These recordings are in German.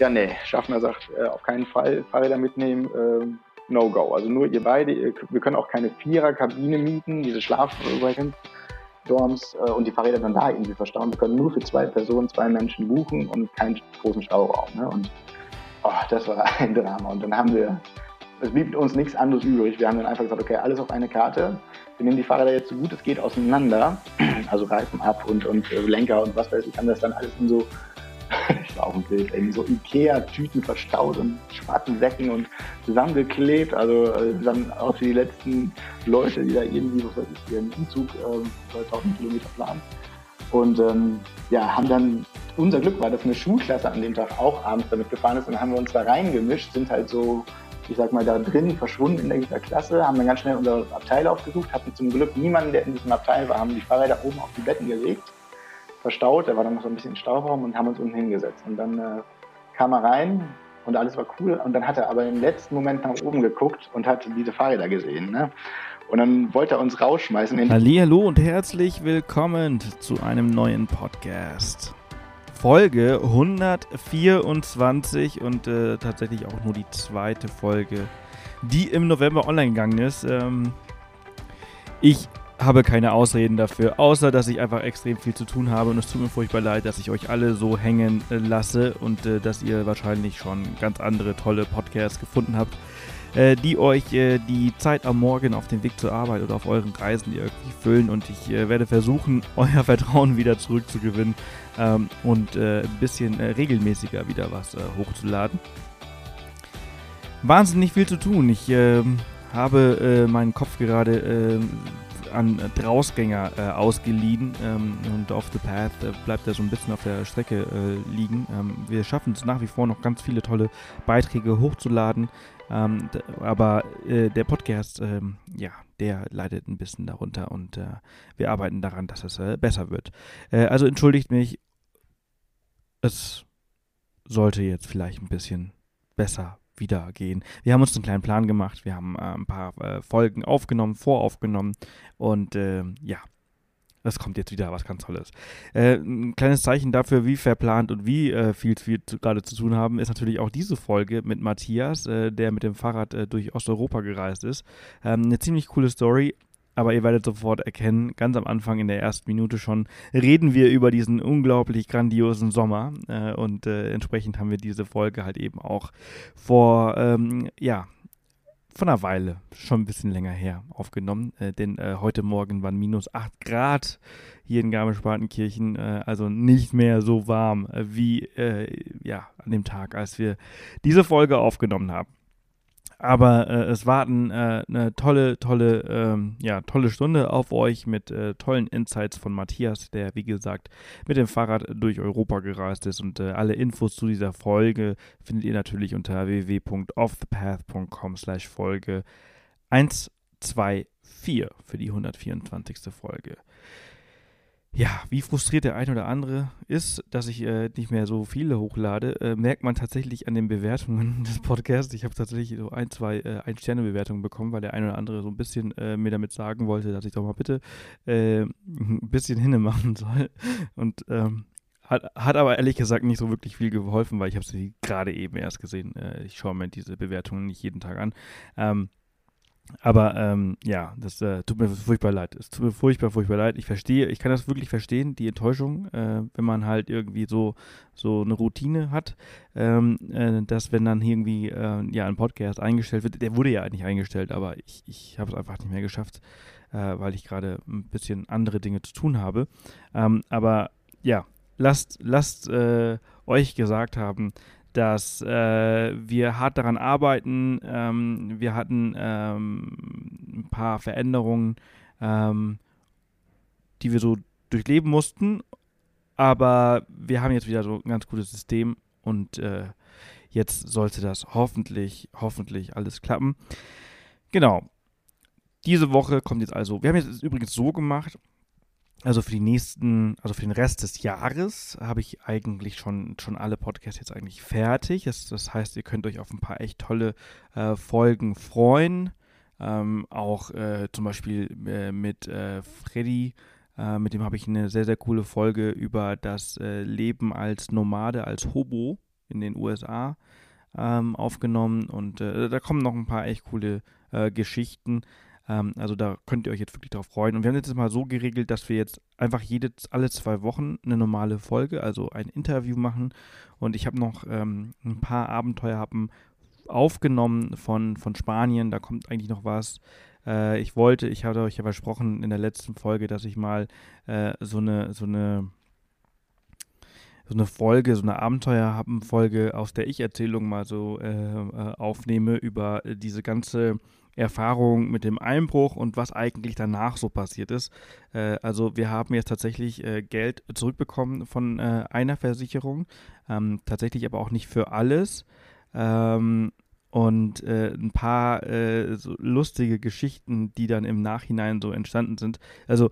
Ja, nee, Schaffner sagt äh, auf keinen Fall Fahrräder mitnehmen, äh, no go. Also nur ihr beide, wir können auch keine Vierer-Kabine mieten, diese Schlaf-Dorms äh, und die Fahrräder dann da irgendwie verstauen. Wir können nur für zwei Personen, zwei Menschen buchen und keinen großen Stauraum. Ne? Und oh, das war ein Drama. Und dann haben wir, es blieb uns nichts anderes übrig. Wir haben dann einfach gesagt, okay, alles auf eine Karte. Wir nehmen die Fahrräder jetzt so gut es geht auseinander, also Reifen ab und, und äh, Lenker und was weiß ich, haben das dann alles in so ich war auch ein Bild, irgendwie so Ikea-Tüten verstaut und schwarzen Säcken und zusammengeklebt. Also äh, dann auch für die letzten Leute, die da irgendwie, was weiß ich, ihren Umzug äh, 2000 Kilometer planen. Und ähm, ja, haben dann, unser Glück war, dass eine Schulklasse an dem Tag auch abends damit gefahren ist und dann haben wir uns da reingemischt, sind halt so, ich sag mal, da drin verschwunden in dieser Klasse, haben dann ganz schnell unser Abteil aufgesucht, hatten zum Glück niemanden, der in diesem Abteil war, haben die Fahrräder oben auf die Betten gelegt verstaut. Der war dann noch so ein bisschen Stauraum und haben uns unten hingesetzt. Und dann äh, kam er rein und alles war cool. Und dann hat er aber im letzten Moment nach oben geguckt und hat diese Fahrräder gesehen. Ne? Und dann wollte er uns rausschmeißen. Hallo und herzlich willkommen zu einem neuen Podcast. Folge 124 und äh, tatsächlich auch nur die zweite Folge, die im November online gegangen ist. Ähm, ich habe keine Ausreden dafür, außer dass ich einfach extrem viel zu tun habe und es tut mir furchtbar leid, dass ich euch alle so hängen äh, lasse und äh, dass ihr wahrscheinlich schon ganz andere tolle Podcasts gefunden habt, äh, die euch äh, die Zeit am Morgen auf dem Weg zur Arbeit oder auf euren Reisen irgendwie füllen und ich äh, werde versuchen, euer Vertrauen wieder zurückzugewinnen ähm, und äh, ein bisschen regelmäßiger wieder was hochzuladen. Wahnsinnig viel zu tun. Ich ähm, habe meinen Kopf gerade ähm, an Drausgänger äh, ausgeliehen ähm, und Off the Path äh, bleibt er so ein bisschen auf der Strecke äh, liegen. Ähm, wir schaffen es nach wie vor noch ganz viele tolle Beiträge hochzuladen, ähm, aber äh, der Podcast, ähm, ja, der leidet ein bisschen darunter und äh, wir arbeiten daran, dass es äh, besser wird. also entschuldigt mich, es sollte jetzt vielleicht ein bisschen besser wieder gehen. Wir haben uns einen kleinen Plan gemacht, wir haben äh, ein paar äh, Folgen aufgenommen, voraufgenommen und äh, ja, es kommt jetzt wieder was ganz Tolles. Äh, ein kleines Zeichen dafür, wie verplant und wie äh, viel wir gerade zu tun haben, ist natürlich auch diese Folge mit Matthias, äh, der mit dem Fahrrad durch Osteuropa gereist ist. Ähm, eine ziemlich coole Story. Aber ihr werdet sofort erkennen, ganz am Anfang in der ersten Minute schon, reden wir über diesen unglaublich grandiosen Sommer. Äh, und äh, entsprechend haben wir diese Folge halt eben auch vor, ähm, ja, von einer Weile, schon ein bisschen länger her, aufgenommen. Äh, denn äh, heute Morgen waren minus 8 Grad hier in Garmisch-Partenkirchen, äh, also nicht mehr so warm äh, wie ja, an dem Tag, als wir diese Folge aufgenommen haben. Aber äh, es warten äh, eine tolle, tolle, ähm, ja, tolle Stunde auf euch mit äh, tollen Insights von Matthias, der wie gesagt mit dem Fahrrad durch Europa gereist ist. Und äh, alle Infos zu dieser Folge findet ihr natürlich unter www.offthepath.com slash Folge 124 für die 124. Folge ja, wie frustriert der ein oder andere ist, dass ich äh, nicht mehr so viele hochlade, äh, merkt man tatsächlich an den Bewertungen des Podcasts. Ich habe tatsächlich so ein, zwei äh, Ein-Sterne-Bewertungen bekommen, weil der ein oder andere so ein bisschen äh, mir damit sagen wollte, dass ich doch mal bitte äh, ein bisschen hinne machen soll. Und ähm, hat, hat aber ehrlich gesagt nicht so wirklich viel geholfen, weil ich habe sie gerade eben erst gesehen. Äh, ich schaue mir diese Bewertungen nicht jeden Tag an. Ähm, aber ähm, ja, das äh, tut mir furchtbar leid. Es tut mir furchtbar, furchtbar leid. Ich verstehe, ich kann das wirklich verstehen, die Enttäuschung, äh, wenn man halt irgendwie so, so eine Routine hat, ähm, äh, dass wenn dann irgendwie äh, ja ein Podcast eingestellt wird, der wurde ja eigentlich eingestellt, aber ich, ich habe es einfach nicht mehr geschafft, äh, weil ich gerade ein bisschen andere Dinge zu tun habe. Ähm, aber ja, lasst, lasst äh, euch gesagt haben, dass äh, wir hart daran arbeiten. Ähm, wir hatten ähm, ein paar Veränderungen, ähm, die wir so durchleben mussten. Aber wir haben jetzt wieder so ein ganz gutes System und äh, jetzt sollte das hoffentlich, hoffentlich alles klappen. Genau. Diese Woche kommt jetzt also, wir haben jetzt übrigens so gemacht, also für die nächsten, also für den Rest des Jahres habe ich eigentlich schon, schon alle Podcasts jetzt eigentlich fertig. Das, das heißt, ihr könnt euch auf ein paar echt tolle äh, Folgen freuen. Ähm, auch äh, zum Beispiel äh, mit äh, Freddy, äh, mit dem habe ich eine sehr, sehr coole Folge über das äh, Leben als Nomade, als Hobo in den USA ähm, aufgenommen und da kommen noch ein paar echt coole Geschichten. Ähm, also da könnt ihr euch jetzt wirklich drauf freuen. Und wir haben jetzt mal so geregelt, dass wir jetzt einfach jede, alle zwei Wochen eine normale Folge, also ein Interview machen. Und ich habe noch ähm, ein paar Abenteuerhappen aufgenommen von, von Spanien. Da kommt eigentlich noch was. Äh, ich wollte, ich hatte euch ja versprochen in der letzten Folge, dass ich mal äh, so eine, so eine so eine Folge, so eine Abenteuerhappen-Folge aus der Ich-Erzählung mal so äh, äh aufnehme über diese ganze Erfahrung mit dem Einbruch und was eigentlich danach so passiert ist. Äh, also wir haben jetzt tatsächlich äh, Geld zurückbekommen von äh, einer Versicherung, ähm, tatsächlich aber auch nicht für alles. Ähm, und äh, ein paar äh, so lustige Geschichten, die dann im Nachhinein so entstanden sind. Also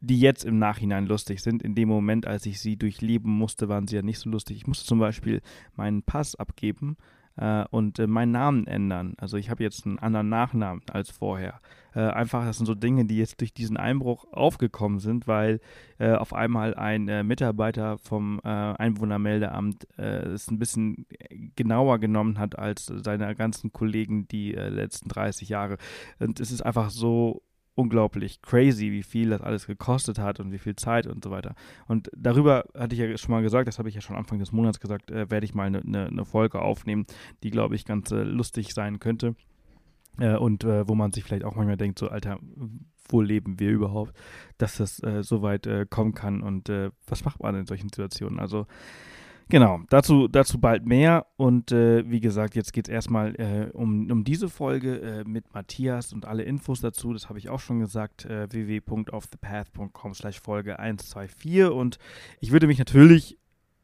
die jetzt im Nachhinein lustig sind. In dem Moment, als ich sie durchleben musste, waren sie ja nicht so lustig. Ich musste zum Beispiel meinen Pass abgeben äh, und äh, meinen Namen ändern. Also ich habe jetzt einen anderen Nachnamen als vorher. Äh, einfach, das sind so Dinge, die jetzt durch diesen Einbruch aufgekommen sind, weil äh, auf einmal ein äh, Mitarbeiter vom äh, Einwohnermeldeamt es ein bisschen genauer genommen hat als seine ganzen Kollegen die letzten 30 Jahre. Und es ist einfach so unglaublich crazy, wie viel das alles gekostet hat und wie viel Zeit und so weiter. Und darüber hatte ich ja schon mal gesagt, das habe ich ja schon Anfang des Monats gesagt, äh, werde ich mal eine ne, ne Folge aufnehmen, die, glaube ich, ganz äh, lustig sein könnte. Äh, und äh, wo man sich vielleicht auch manchmal denkt, so, Alter, wo leben wir überhaupt, dass das äh, so weit äh, kommen kann und was macht man in solchen Situationen? Also, Genau, dazu, dazu bald mehr. Und äh, wie gesagt, jetzt geht es erstmal äh, um, um diese Folge äh, mit Matthias und alle Infos dazu. Das habe ich auch schon gesagt. Äh, www.offthepath.com slash Folge 124. Und ich würde mich natürlich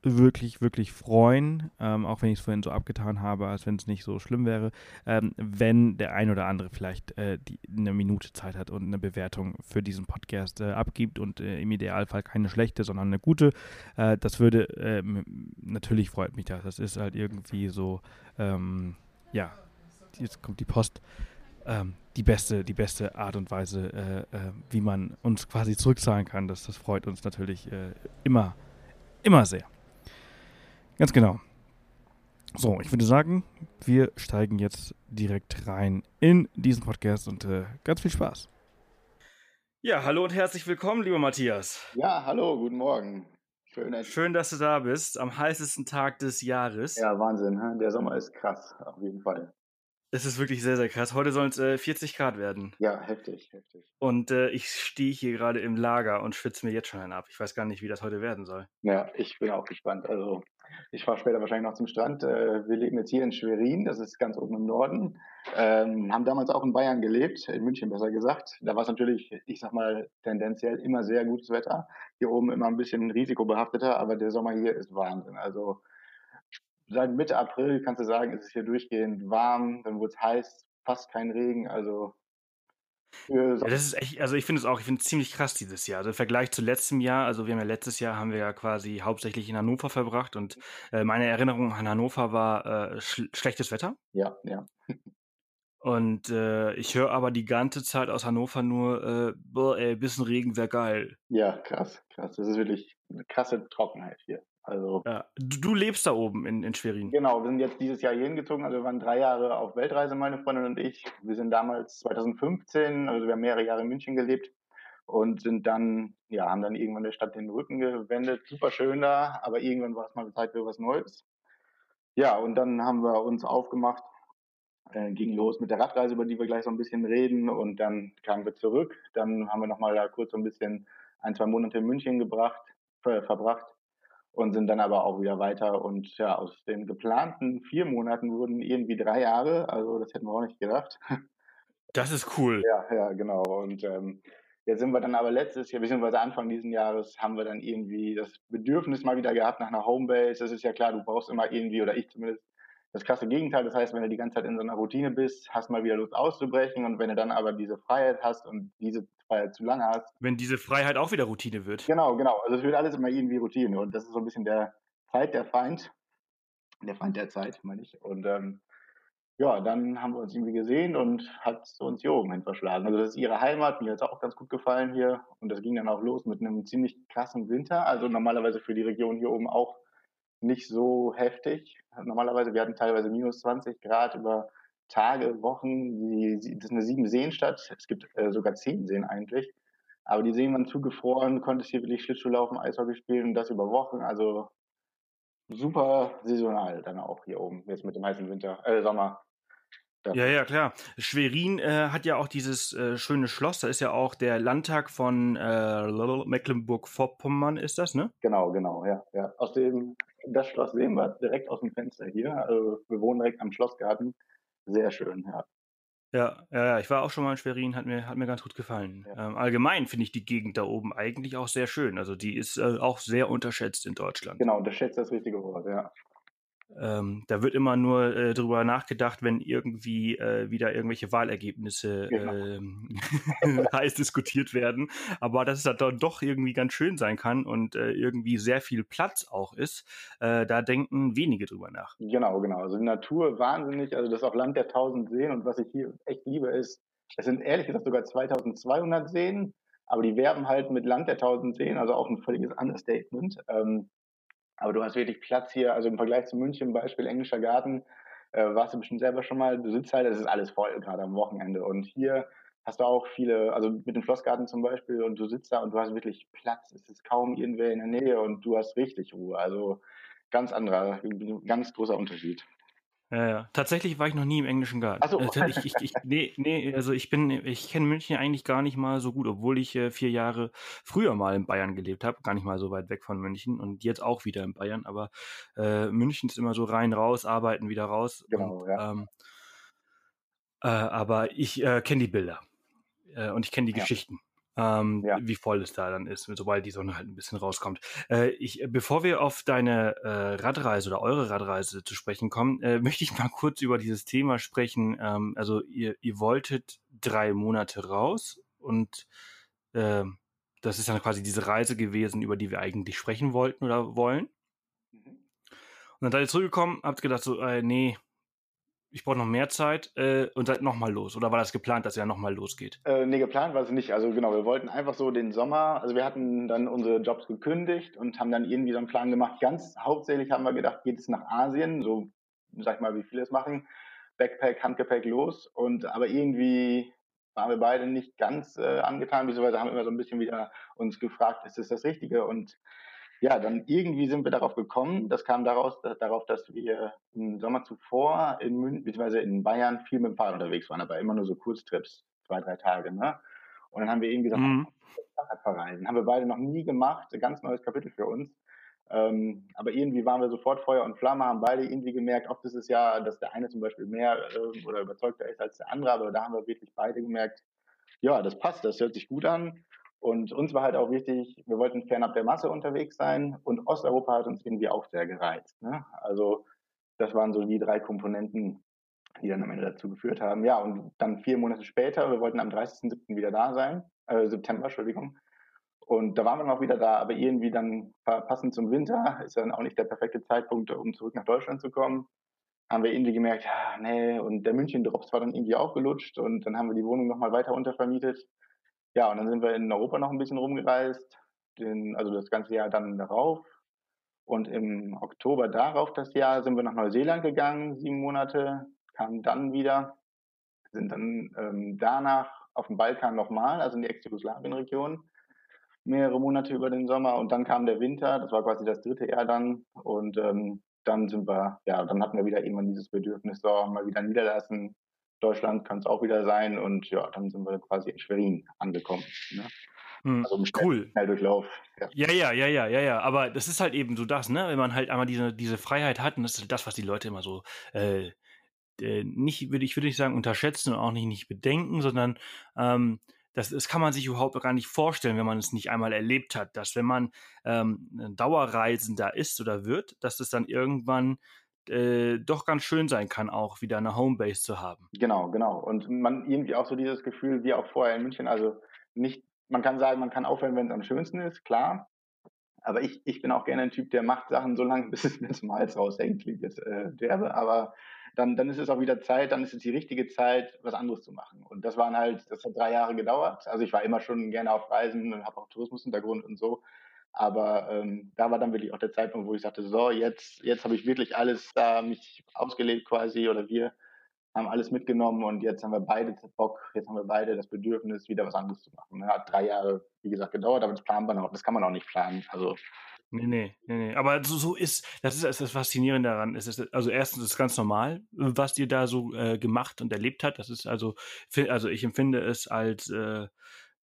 wirklich, wirklich freuen, ähm, auch wenn ich es vorhin so abgetan habe, als wenn es nicht so schlimm wäre, ähm, wenn der ein oder andere vielleicht äh, die, eine Minute Zeit hat und eine Bewertung für diesen Podcast äh, abgibt und äh, im Idealfall keine schlechte, sondern eine gute. Äh, das würde, ähm, natürlich freut mich das. Das ist halt irgendwie so, ähm, ja, jetzt kommt die Post. Ähm, die beste, die beste Art und Weise, äh, äh, wie man uns quasi zurückzahlen kann. Das, das freut uns natürlich immer, immer sehr. Ganz genau. So, ich würde sagen, wir steigen jetzt direkt rein in diesen Podcast und äh, ganz viel Spaß. Ja, hallo und herzlich willkommen, lieber Matthias. Ja, hallo, guten Morgen. Schön, Schön, dass du da bist, am heißesten Tag des Jahres. Ja, Wahnsinn, der Sommer ist krass, auf jeden Fall. Es ist wirklich sehr, sehr krass. Heute sollen es äh, 40 Grad werden. Ja, heftig, heftig. Und äh, ich stehe hier gerade im Lager und schwitze mir jetzt schon einen ab. Ich weiß gar nicht, wie das heute werden soll. Ja, ich bin auch gespannt. Also ich fahre später wahrscheinlich noch zum Strand. Äh, wir leben jetzt hier in Schwerin, das ist ganz oben im Norden. Ähm, haben damals auch in Bayern gelebt, in München besser gesagt. Da war es natürlich, ich sag mal, tendenziell immer sehr gutes Wetter. Hier oben immer ein bisschen risikobehafteter, aber der Sommer hier ist Wahnsinn. Also seit Mitte April kannst du sagen, ist es hier durchgehend warm, dann wird es heiß, fast kein Regen, also ja, das ist echt, also ich finde es auch, ich finde es ziemlich krass dieses Jahr. Also im Vergleich zu letztem Jahr, also wir haben ja letztes Jahr haben wir ja quasi hauptsächlich in Hannover verbracht und äh, meine Erinnerung an Hannover war äh, sch schlechtes Wetter. Ja, ja. Und äh, ich höre aber die ganze Zeit aus Hannover nur, äh, boah, ey, bisschen Regen wäre geil. Ja, krass, krass. Das ist wirklich eine krasse Trockenheit hier. Also, ja. du, du, lebst da oben in, in Schwerin. Genau, wir sind jetzt dieses Jahr hier hingezogen. Also wir waren drei Jahre auf Weltreise, meine Freundin und ich. Wir sind damals 2015, also wir haben mehrere Jahre in München gelebt und sind dann, ja, haben dann irgendwann der Stadt den Rücken gewendet. Super schön da, aber irgendwann war es mal Zeit für was Neues. Ja, und dann haben wir uns aufgemacht, äh, ging los mit der Radreise, über die wir gleich so ein bisschen reden und dann kamen wir zurück. Dann haben wir nochmal da kurz so ein bisschen ein, zwei Monate in München gebracht, äh, verbracht und sind dann aber auch wieder weiter. Und ja, aus den geplanten vier Monaten wurden irgendwie drei Jahre. Also das hätten wir auch nicht gedacht. Das ist cool. Ja, ja, genau. Und ähm, jetzt sind wir dann aber letztes Jahr, beziehungsweise Anfang dieses Jahres, haben wir dann irgendwie das Bedürfnis mal wieder gehabt nach einer Homebase. Das ist ja klar, du brauchst immer irgendwie, oder ich zumindest, das krasse Gegenteil. Das heißt, wenn du die ganze Zeit in so einer Routine bist, hast mal wieder Lust auszubrechen. Und wenn du dann aber diese Freiheit hast und diese Freiheit zu lange hast. Wenn diese Freiheit auch wieder Routine wird. Genau, genau. Also es wird alles immer irgendwie Routine. Und das ist so ein bisschen der Zeit der Feind. Der Feind der Zeit, meine ich. Und ähm, ja, dann haben wir uns irgendwie gesehen und hat uns hier oben hin verschlagen. Also das ist ihre Heimat, mir hat es auch ganz gut gefallen hier. Und das ging dann auch los mit einem ziemlich krassen Winter. Also normalerweise für die Region hier oben auch nicht so heftig. Normalerweise, wir hatten teilweise minus 20 Grad über Tage, Wochen. Die, das ist eine sieben Seenstadt. Es gibt äh, sogar zehn Seen eigentlich. Aber die Seen waren zugefroren, konntest hier wirklich Schlittschuh laufen, Eishockey spielen und das über Wochen. Also super saisonal dann auch hier oben, jetzt mit dem heißen Winter, äh, Sommer. Ja, ja, klar. Schwerin äh, hat ja auch dieses äh, schöne Schloss. Da ist ja auch der Landtag von äh, Mecklenburg-Vorpommern, ist das, ne? Genau, genau, ja, ja. Aus dem, das Schloss sehen wir direkt aus dem Fenster hier. Also wir wohnen direkt am Schlossgarten. Sehr schön, ja. Ja, ja, ich war auch schon mal in Schwerin, hat mir, hat mir ganz gut gefallen. Ja. Ähm, allgemein finde ich die Gegend da oben eigentlich auch sehr schön. Also die ist äh, auch sehr unterschätzt in Deutschland. Genau, unterschätzt das richtige Wort, ja. Ähm, da wird immer nur äh, drüber nachgedacht, wenn irgendwie äh, wieder irgendwelche Wahlergebnisse genau. ähm, heiß diskutiert werden. Aber dass es dann doch irgendwie ganz schön sein kann und äh, irgendwie sehr viel Platz auch ist, äh, da denken wenige drüber nach. Genau, genau. Also die Natur wahnsinnig. Also das ist auch Land der tausend Seen. Und was ich hier echt liebe ist, es sind ehrlich gesagt sogar 2200 Seen, aber die werben halt mit Land der tausend Seen, also auch ein völliges Understatement. Ähm, aber du hast wirklich Platz hier, also im Vergleich zu München, Beispiel englischer Garten, äh, warst du bestimmt selber schon mal, du sitzt halt, es ist alles voll, gerade am Wochenende. Und hier hast du auch viele, also mit dem Schlossgarten zum Beispiel, und du sitzt da und du hast wirklich Platz. Es ist kaum irgendwer in der Nähe und du hast richtig Ruhe. Also ganz anderer, ganz großer Unterschied. Ja, ja. Tatsächlich war ich noch nie im englischen Garten. Ach so. Äh, ich, ich, ich, nee, nee, also ich bin, ich kenne München eigentlich gar nicht mal so gut, obwohl ich äh, vier Jahre früher mal in Bayern gelebt habe, gar nicht mal so weit weg von München und jetzt auch wieder in Bayern. Aber äh, München ist immer so rein raus, arbeiten wieder raus. Genau, und, ja. Ähm, äh, aber ich äh, kenne die Bilder äh, und ich kenne die ja. Geschichten ähm, ja. wie voll es da dann ist, sobald die Sonne halt ein bisschen rauskommt. Äh, ich, bevor wir auf deine äh, Radreise oder eure Radreise zu sprechen kommen, äh, möchte ich mal kurz über dieses Thema sprechen. Ähm, also ihr, ihr wolltet drei Monate raus und äh, das ist dann quasi diese Reise gewesen, über die wir eigentlich sprechen wollten oder wollen. Mhm. Und dann seid ihr zurückgekommen, habt gedacht so, äh, nee, ich brauche noch mehr Zeit äh, und seid nochmal los. Oder war das geplant, dass ihr nochmal losgeht? Äh, nee, geplant war es nicht. Also genau, wir wollten einfach so den Sommer, also wir hatten dann unsere Jobs gekündigt und haben dann irgendwie so einen Plan gemacht. Ganz hauptsächlich haben wir gedacht, geht es nach Asien, so sag ich mal, wie viele es machen. Backpack, Handgepäck los. Und aber irgendwie waren wir beide nicht ganz äh, angetan, beziehungsweise haben immer so ein bisschen wieder uns gefragt, ist das das Richtige? Und ja, dann irgendwie sind wir darauf gekommen. Das kam daraus, dass, darauf, dass wir im Sommer zuvor in München, beziehungsweise in Bayern viel mit dem Fahrrad unterwegs waren, aber immer nur so Kurztrips, zwei, drei Tage, ne? Und dann haben wir eben gesagt, mhm. Fahrrad verreisen. Haben wir beide noch nie gemacht, ein ganz neues Kapitel für uns. Ähm, aber irgendwie waren wir sofort Feuer und Flamme, haben beide irgendwie gemerkt, oft ist es ja, dass der eine zum Beispiel mehr äh, oder überzeugter ist als der andere, aber da haben wir wirklich beide gemerkt, ja, das passt, das hört sich gut an. Und uns war halt auch wichtig, wir wollten fernab der Masse unterwegs sein und Osteuropa hat uns irgendwie auch sehr gereizt. Ne? Also das waren so die drei Komponenten, die dann am Ende dazu geführt haben. Ja, und dann vier Monate später, wir wollten am 30.07. wieder da sein, äh, September, Entschuldigung. Und da waren wir noch wieder da, aber irgendwie dann passend zum Winter ist dann auch nicht der perfekte Zeitpunkt, um zurück nach Deutschland zu kommen. Haben wir irgendwie gemerkt, ja, nee, und der München-Drops war dann irgendwie auch gelutscht und dann haben wir die Wohnung nochmal weiter untervermietet ja, und dann sind wir in Europa noch ein bisschen rumgereist, den, also das ganze Jahr dann darauf. Und im Oktober darauf das Jahr sind wir nach Neuseeland gegangen, sieben Monate, kamen dann wieder, sind dann ähm, danach auf dem Balkan nochmal, also in die Ex-Jugoslawien-Region, mehrere Monate über den Sommer. Und dann kam der Winter, das war quasi das dritte Jahr dann. Und ähm, dann sind wir, ja, dann hatten wir wieder irgendwann dieses Bedürfnis, so mal wieder niederlassen, Deutschland kann es auch wieder sein und ja, dann sind wir quasi in Schwerin angekommen. Ne? Hm, also cool. Schnelldurchlauf. Ja. ja, ja, ja, ja, ja, ja. Aber das ist halt eben so das, ne? Wenn man halt einmal diese, diese Freiheit hat, und das ist das, was die Leute immer so äh, äh, nicht, würde ich würde ich sagen, unterschätzen und auch nicht, nicht bedenken, sondern ähm, das, das kann man sich überhaupt gar nicht vorstellen, wenn man es nicht einmal erlebt hat, dass wenn man ähm, Dauerreisender ist oder wird, dass es dann irgendwann äh, doch ganz schön sein kann, auch wieder eine Homebase zu haben. Genau, genau. Und man irgendwie auch so dieses Gefühl, wie auch vorher in München, also nicht, man kann sagen, man kann aufhören, wenn es am schönsten ist, klar. Aber ich, ich bin auch gerne ein Typ, der macht Sachen so lange, bis es mir zum Hals raushängt, klingt jetzt äh, derbe, aber dann, dann ist es auch wieder Zeit, dann ist es die richtige Zeit, was anderes zu machen. Und das waren halt, das hat drei Jahre gedauert. Also ich war immer schon gerne auf Reisen und habe auch Tourismushintergrund und so. Aber ähm, da war dann wirklich auch der Zeitpunkt, wo ich sagte, so, jetzt, jetzt habe ich wirklich alles da mich ausgelebt quasi oder wir haben alles mitgenommen und jetzt haben wir beide Bock, jetzt haben wir beide das Bedürfnis, wieder was anderes zu machen. Hat drei Jahre, wie gesagt, gedauert, aber das planen wir noch. Das kann man auch nicht planen. Also Nee, nee, nee, nee. Aber so, so ist, das ist das Faszinierende daran. Es ist, also erstens ist es ganz normal, was dir da so äh, gemacht und erlebt hat. Das ist also, also ich empfinde es als, äh,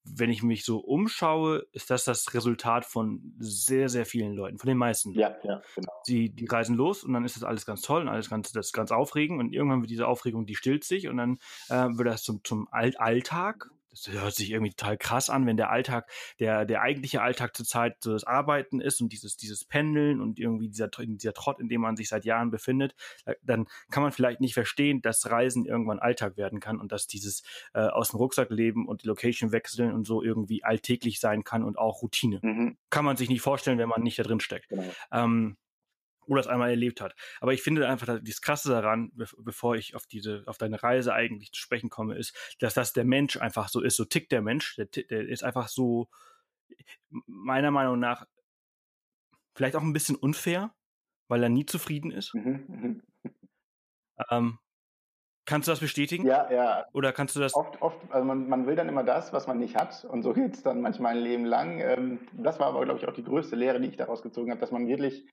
wenn ich mich so umschaue, ist das das Resultat von sehr, sehr vielen Leuten, von den meisten. Ja, ja, genau. Die, die reisen los und dann ist das alles ganz toll und alles ganz, das ist ganz aufregend und irgendwann wird diese Aufregung, die stillt sich und dann äh, wird das zum, zum Alltag das hört sich irgendwie total krass an, wenn der Alltag, der, der eigentliche Alltag zurzeit so das Arbeiten ist und dieses, dieses Pendeln und irgendwie dieser, dieser Trott, in dem man sich seit Jahren befindet, dann kann man vielleicht nicht verstehen, dass Reisen irgendwann Alltag werden kann und dass dieses äh, aus dem Rucksack leben und die Location wechseln und so irgendwie alltäglich sein kann und auch Routine. Mhm. Kann man sich nicht vorstellen, wenn man nicht da drin steckt. Genau. Ähm, oder es einmal erlebt hat. Aber ich finde einfach das Krasse daran, bevor ich auf diese, auf deine Reise eigentlich zu sprechen komme, ist, dass das der Mensch einfach so ist, so tickt der Mensch, der, der ist einfach so, meiner Meinung nach, vielleicht auch ein bisschen unfair, weil er nie zufrieden ist. Mhm, mhm. ähm, kannst du das bestätigen? Ja, ja. Oder kannst du das? Oft, oft, also man, man will dann immer das, was man nicht hat. Und so geht's dann manchmal ein Leben lang. Ähm, das war aber, glaube ich, auch die größte Lehre, die ich daraus gezogen habe, dass man wirklich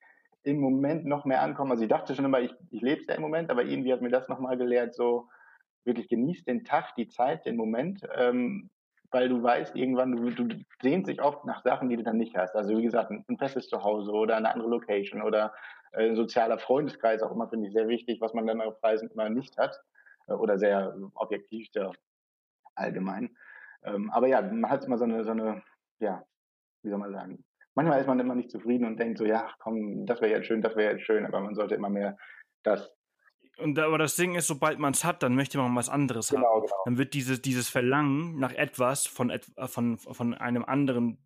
im Moment noch mehr ankommen. Also ich dachte schon immer, ich, ich lebe es ja im Moment, aber irgendwie hat mir das nochmal gelehrt, so wirklich genießt den Tag, die Zeit, den Moment, ähm, weil du weißt irgendwann, du, du sehnst dich oft nach Sachen, die du dann nicht hast. Also wie gesagt, ein, ein festes Zuhause oder eine andere Location oder äh, ein sozialer Freundeskreis, auch immer finde ich sehr wichtig, was man dann auf Reisen immer nicht hat äh, oder sehr objektiv, sehr allgemein. Ähm, aber ja, man hat immer so eine, so eine, ja, wie soll man sagen, manchmal ist man immer nicht zufrieden und denkt so, ja, komm, das wäre jetzt schön, das wäre jetzt schön, aber man sollte immer mehr das und aber das Ding ist, sobald man es hat, dann möchte man was anderes genau, haben. Genau. Dann wird dieses, dieses Verlangen nach etwas von, von, von einem anderen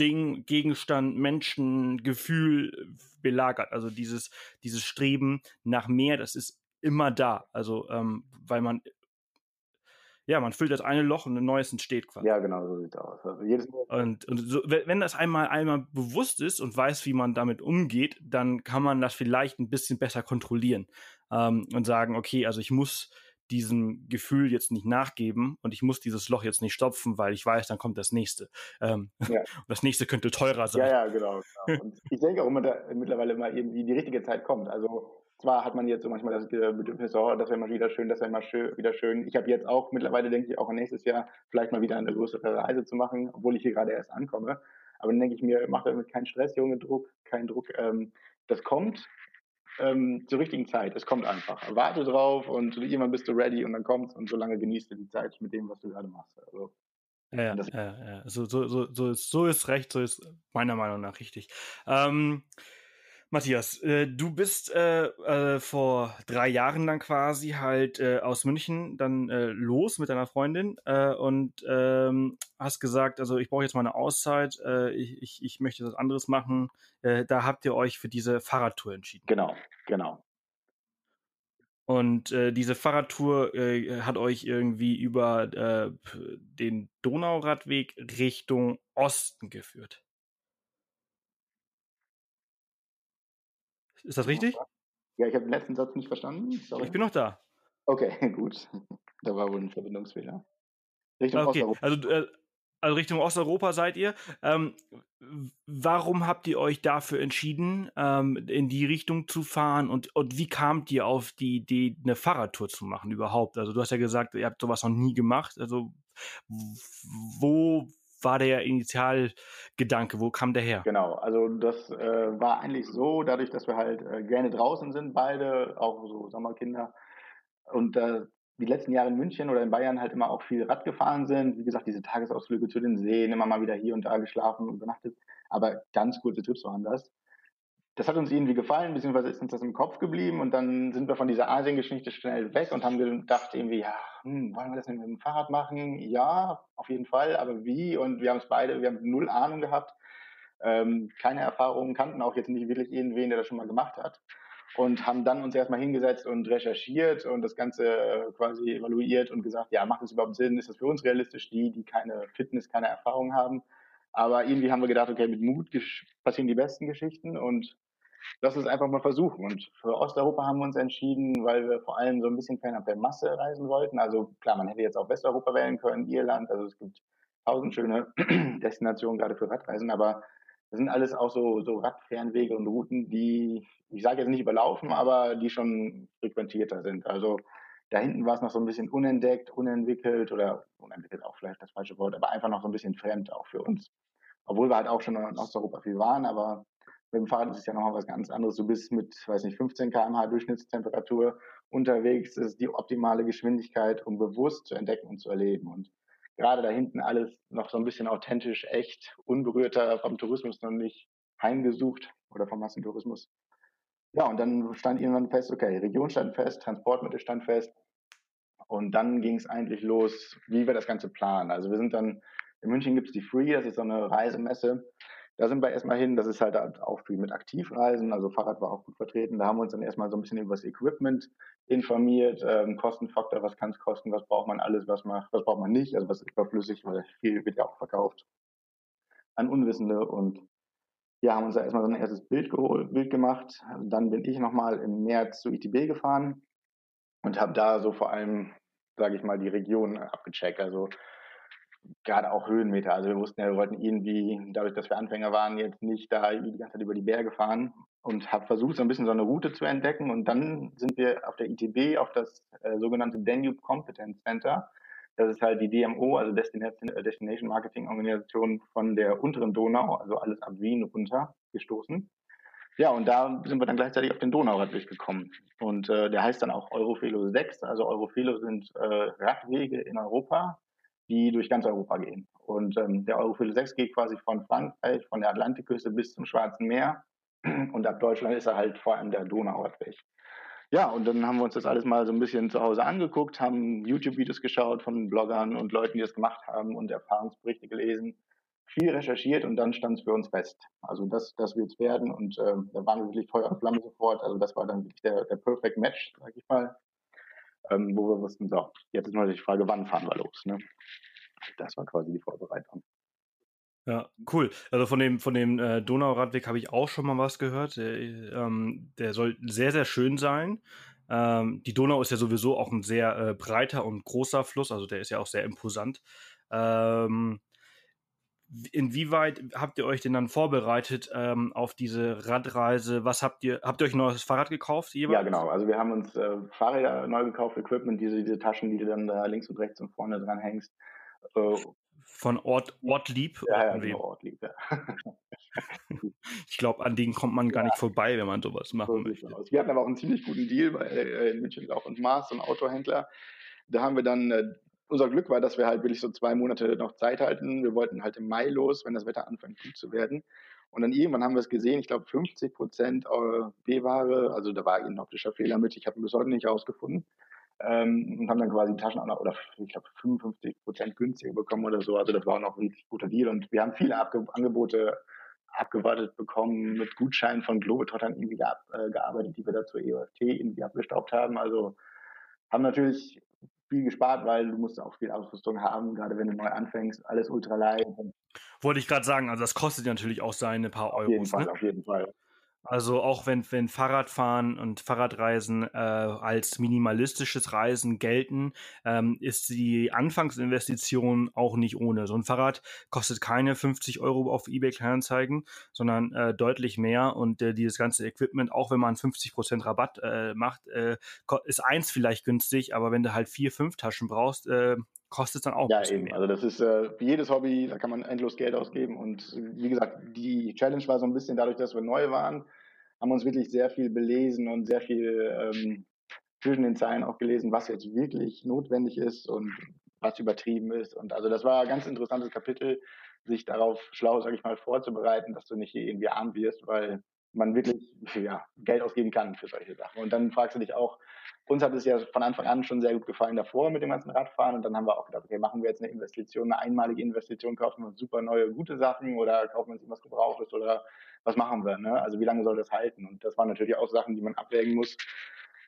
Ding, Gegenstand, Menschen, Gefühl belagert. Also dieses, dieses Streben nach mehr, das ist immer da. Also, ähm, weil man ja, man füllt das eine Loch und ein neues entsteht quasi. Ja, genau, so sieht es aus. Also jedes und und so, wenn das einmal einmal bewusst ist und weiß, wie man damit umgeht, dann kann man das vielleicht ein bisschen besser kontrolliuen ähm, und sagen, okay, also ich muss diesem Gefühl jetzt nicht nachgeben und ich muss dieses Loch jetzt nicht stopfen, weil ich weiß, dann kommt das nächste. Ähm, ja. das nächste könnte teurer sein. Ja, ja, genau. genau. Und ich denke auch immer da, mittlerweile mal irgendwie die richtige Zeit kommt. Also zwar hat man jetzt so manchmal das Bedürfnis, oh, das wäre mal wieder schön, das wäre mal schön, wieder schön. Ich habe jetzt auch mittlerweile, denke ich, auch nächstes Jahr vielleicht mal wieder eine größere Reise zu machen, obwohl ich hier gerade erst ankomme. Aber dann denke ich mir, mach damit keinen Stress, Junge, Druck, keinen Druck. Ähm, das kommt ähm, zur richtigen Zeit. Es kommt einfach. Warte drauf und irgendwann bist du ready und dann kommt's und solange genießt du die Zeit mit dem, was du gerade machst. Also, ja, ja, ja, so, so, so, so, ist, so ist recht, so ist meiner Meinung nach richtig. Ähm, Matthias, äh, du bist äh, äh, vor drei Jahren dann quasi halt äh, aus München dann äh, los mit deiner Freundin äh, und ähm, hast gesagt, also ich brauche jetzt mal eine Auszeit, äh, ich, ich, ich möchte was anderes machen. Äh, da habt ihr euch für diese Fahrradtour entschieden. Genau, genau. Und äh, diese Fahrradtour äh, hat euch irgendwie über äh, den Donauradweg Richtung Osten geführt. Ist das richtig? Ja, ich habe den letzten Satz nicht verstanden. Sorry. Ich bin noch da. Okay, gut. Da war wohl ein Verbindungsfehler. Richtung okay. Osteuropa. Also, äh, also Richtung Osteuropa seid ihr. Ähm, warum habt ihr euch dafür entschieden, ähm, in die Richtung zu fahren? Und, und wie kamt ihr auf die Idee, eine Fahrradtour zu machen überhaupt? Also du hast ja gesagt, ihr habt sowas noch nie gemacht. Also wo war der Initialgedanke? Wo kam der her? Genau, also das äh, war eigentlich so, dadurch, dass wir halt äh, gerne draußen sind, beide, auch so Sommerkinder, und äh, die letzten Jahre in München oder in Bayern halt immer auch viel Rad gefahren sind. Wie gesagt, diese Tagesausflüge zu den Seen, immer mal wieder hier und da geschlafen und übernachtet, aber ganz kurze Trips waren das das hat uns irgendwie gefallen, beziehungsweise ist uns das im Kopf geblieben und dann sind wir von dieser Asiengeschichte schnell weg und haben gedacht irgendwie, ja, hm, wollen wir das mit dem Fahrrad machen? Ja, auf jeden Fall, aber wie? Und wir haben es beide, wir haben null Ahnung gehabt, ähm, keine Erfahrungen, kannten auch jetzt nicht wirklich irgendwen, der das schon mal gemacht hat und haben dann uns erstmal hingesetzt und recherchiert und das Ganze äh, quasi evaluiert und gesagt, ja, macht es überhaupt Sinn? Ist das für uns realistisch? Die, die keine Fitness, keine Erfahrung haben, Aber irgendwie haben wir gedacht, okay, mit Mut passieren die besten Geschichten und lass uns einfach mal versuchen. Und für Osteuropa haben wir uns entschieden, weil wir vor allem so ein bisschen fernab der Masse reisen wollten. Also klar, man hätte jetzt auch Westeuropa wählen können, Irland, also es gibt tausend schöne Destinationen gerade für Radreisen, aber das sind alles auch so, so Radfernwege und Routen, die, ich sage jetzt nicht überlaufen, aber die schon frequentierter sind. Also da hinten war es noch so ein bisschen unentdeckt, unentwickelt oder unentwickelt auch vielleicht das falsche Wort, aber einfach noch so ein bisschen fremd auch für uns. Obwohl wir halt auch schon in Osteuropa viel waren, aber mit dem Fahrrad ist es ja nochmal was ganz anderes. Du bist mit, weiß nicht, 15 km/h Durchschnittstemperatur unterwegs. Das ist die optimale Geschwindigkeit, um bewusst zu entdecken und zu erleben. Und gerade da hinten alles noch so ein bisschen authentisch, echt, unberührter, vom Tourismus noch nicht heimgesucht oder vom Massentourismus. Ja, und dann stand irgendwann fest, okay, Region stand fest, Transportmittel stand fest. Und dann ging es eigentlich los, wie wir das Ganze planen. Also wir sind dann, in München gibt es die Free, das ist so eine Reisemesse. Da sind wir erstmal hin, das ist halt auch viel mit Aktivreisen, also Fahrrad war auch gut vertreten. Da haben wir uns dann erstmal so ein bisschen über das Equipment informiert, ähm, Kostenfaktor, was kann es kosten, was braucht man alles, was macht, was braucht man nicht, also was ist überflüssig, weil viel wird ja auch verkauft an Unwissende. Und ja, haben uns da erstmal so ein erstes Bild geholt, Bild gemacht. Dann bin ich nochmal im März zu ITB gefahren und habe da so vor allem, sage ich mal, die Region abgecheckt. Also gerade auch Höhenmeter. Also wir wussten ja, wir wollten irgendwie, dadurch, dass wir Anfänger waren, jetzt nicht da die ganze Zeit über die Berge fahren und habe versucht, so ein bisschen so eine Route zu entdecken. Und dann sind wir auf der ITB auf das äh, sogenannte Danube Competence Center das ist halt die DMO, also äh, Destination Marketing Organisation von der unteren Donau, also alles ab Wien runter gestoßen. Ja, und da sind wir dann gleichzeitig auf den Donauradweg gekommen. Und äh, der heißt dann auch Eurofelo 6. Also Eurofelo sind äh, Radwege in Europa, die durch ganz Europa gehen. Und ähm, der Eurofelo 6 geht quasi von Frankreich, von der Atlantikküste bis zum Schwarzen Meer. Und ab Deutschland ist er halt vor allem der Donauradweg. Ja, und dann haben wir uns das alles mal so ein bisschen zu Hause angeguckt, haben YouTube-Videos geschaut von Bloggern und Leuten, die das gemacht haben und Erfahrungsberichte gelesen, viel recherchiert und dann stand es für uns fest. Also das, das wird es werden und äh, da waren wir wirklich Feuer und Flamme sofort. Also das war dann wirklich der, der Perfect Match, sag ich mal, ähm, wo wir wussten, so, jetzt ist natürlich die Frage, wann fahren wir los. Ne? Das war quasi die Vorbereitung. Ja, cool. Also von dem von dem äh, Donauradweg habe ich auch schon mal was gehört. Der, ähm, der soll sehr sehr schön sein. Ähm, die Donau ist ja sowieso auch ein sehr äh, breiter und großer Fluss, also der ist ja auch sehr imposant. Ähm, inwieweit habt ihr euch denn dann vorbereitet ähm, auf diese Radreise? Was habt ihr, habt ihr euch ein neues Fahrrad gekauft jeweils? Ja, genau. Also wir haben uns äh, Fahrräder neu gekauft, Equipment, diese, diese Taschen, die du dann da links und rechts und vorne dran hängst. Äh, von Ort, Ortlieb? Ja, ja, genau, Ortlieb, ja. ich glaube, an denen kommt man gar nicht vorbei, wenn man sowas machen so möchte. Aus. Wir hatten aber auch einen ziemlich guten Deal bei äh, in München Lauf und Maß, so ein Autohändler. Da haben wir dann, äh, unser Glück war, dass wir halt wirklich so zwei Monate noch Zeit halten. Wir wollten halt im Mai los, wenn das Wetter anfängt gut zu werden. Und dann irgendwann haben wir es gesehen, ich glaube 50 Prozent B-Ware, also da war ein optischer Fehler mit, ich habe ihn bis heute nicht rausgefunden ähm, und haben dann quasi Taschen auch noch, oder ich glaube 55 Prozent günstiger bekommen oder so. Also das war noch ein richtig guter Deal und wir haben viele Abge Angebote abgewartet bekommen mit Gutscheinen von Globetrottern irgendwie äh, gearbeitet, die wir da zur EOFT irgendwie abgestaubt haben. Also haben natürlich viel gespart, weil du musst auch viel Ausrüstung haben, gerade wenn du neu anfängst, alles ultra leicht. Wollte ich gerade sagen, also das kostet natürlich auch seine paar Euro. Auf jeden Fall, ne? auf jeden Fall. Also auch wenn, wenn Fahrradfahren und Fahrradreisen äh, als minimalistisches Reisen gelten, ähm, ist die Anfangsinvestition auch nicht ohne. So ein Fahrrad kostet keine 50 Euro auf eBay Kleinanzeigen, sondern äh, deutlich mehr. Und äh, dieses ganze Equipment, auch wenn man 50 Prozent Rabatt äh, macht, äh, ist eins vielleicht günstig, aber wenn du halt vier, fünf Taschen brauchst, äh, kostet es dann auch. Ja, eben. Mehr. Also das ist äh, wie jedes Hobby, da kann man endlos Geld ausgeben. Und wie gesagt, die Challenge war so ein bisschen dadurch, dass wir neu waren, haben uns wirklich sehr viel belesen und sehr viel ähm, zwischen den Zeilen auch gelesen, was jetzt wirklich notwendig ist und was übertrieben ist. Und also das war ein ganz interessantes Kapitel, sich darauf schlau, sage ich mal, vorzubereiten, dass du nicht irgendwie arm wirst, weil man wirklich ja, Geld ausgeben kann für solche Sachen. Und dann fragst du dich auch, uns hat es ja von Anfang an schon sehr gut gefallen davor mit dem ganzen Radfahren und dann haben wir auch gedacht, okay, machen wir jetzt eine Investition, eine einmalige Investition, kaufen wir uns super neue, gute Sachen oder kaufen wir uns irgendwas Gebrauchtes oder was machen wir, ne? Also wie lange soll das halten? Und das waren natürlich auch Sachen, die man abwägen muss,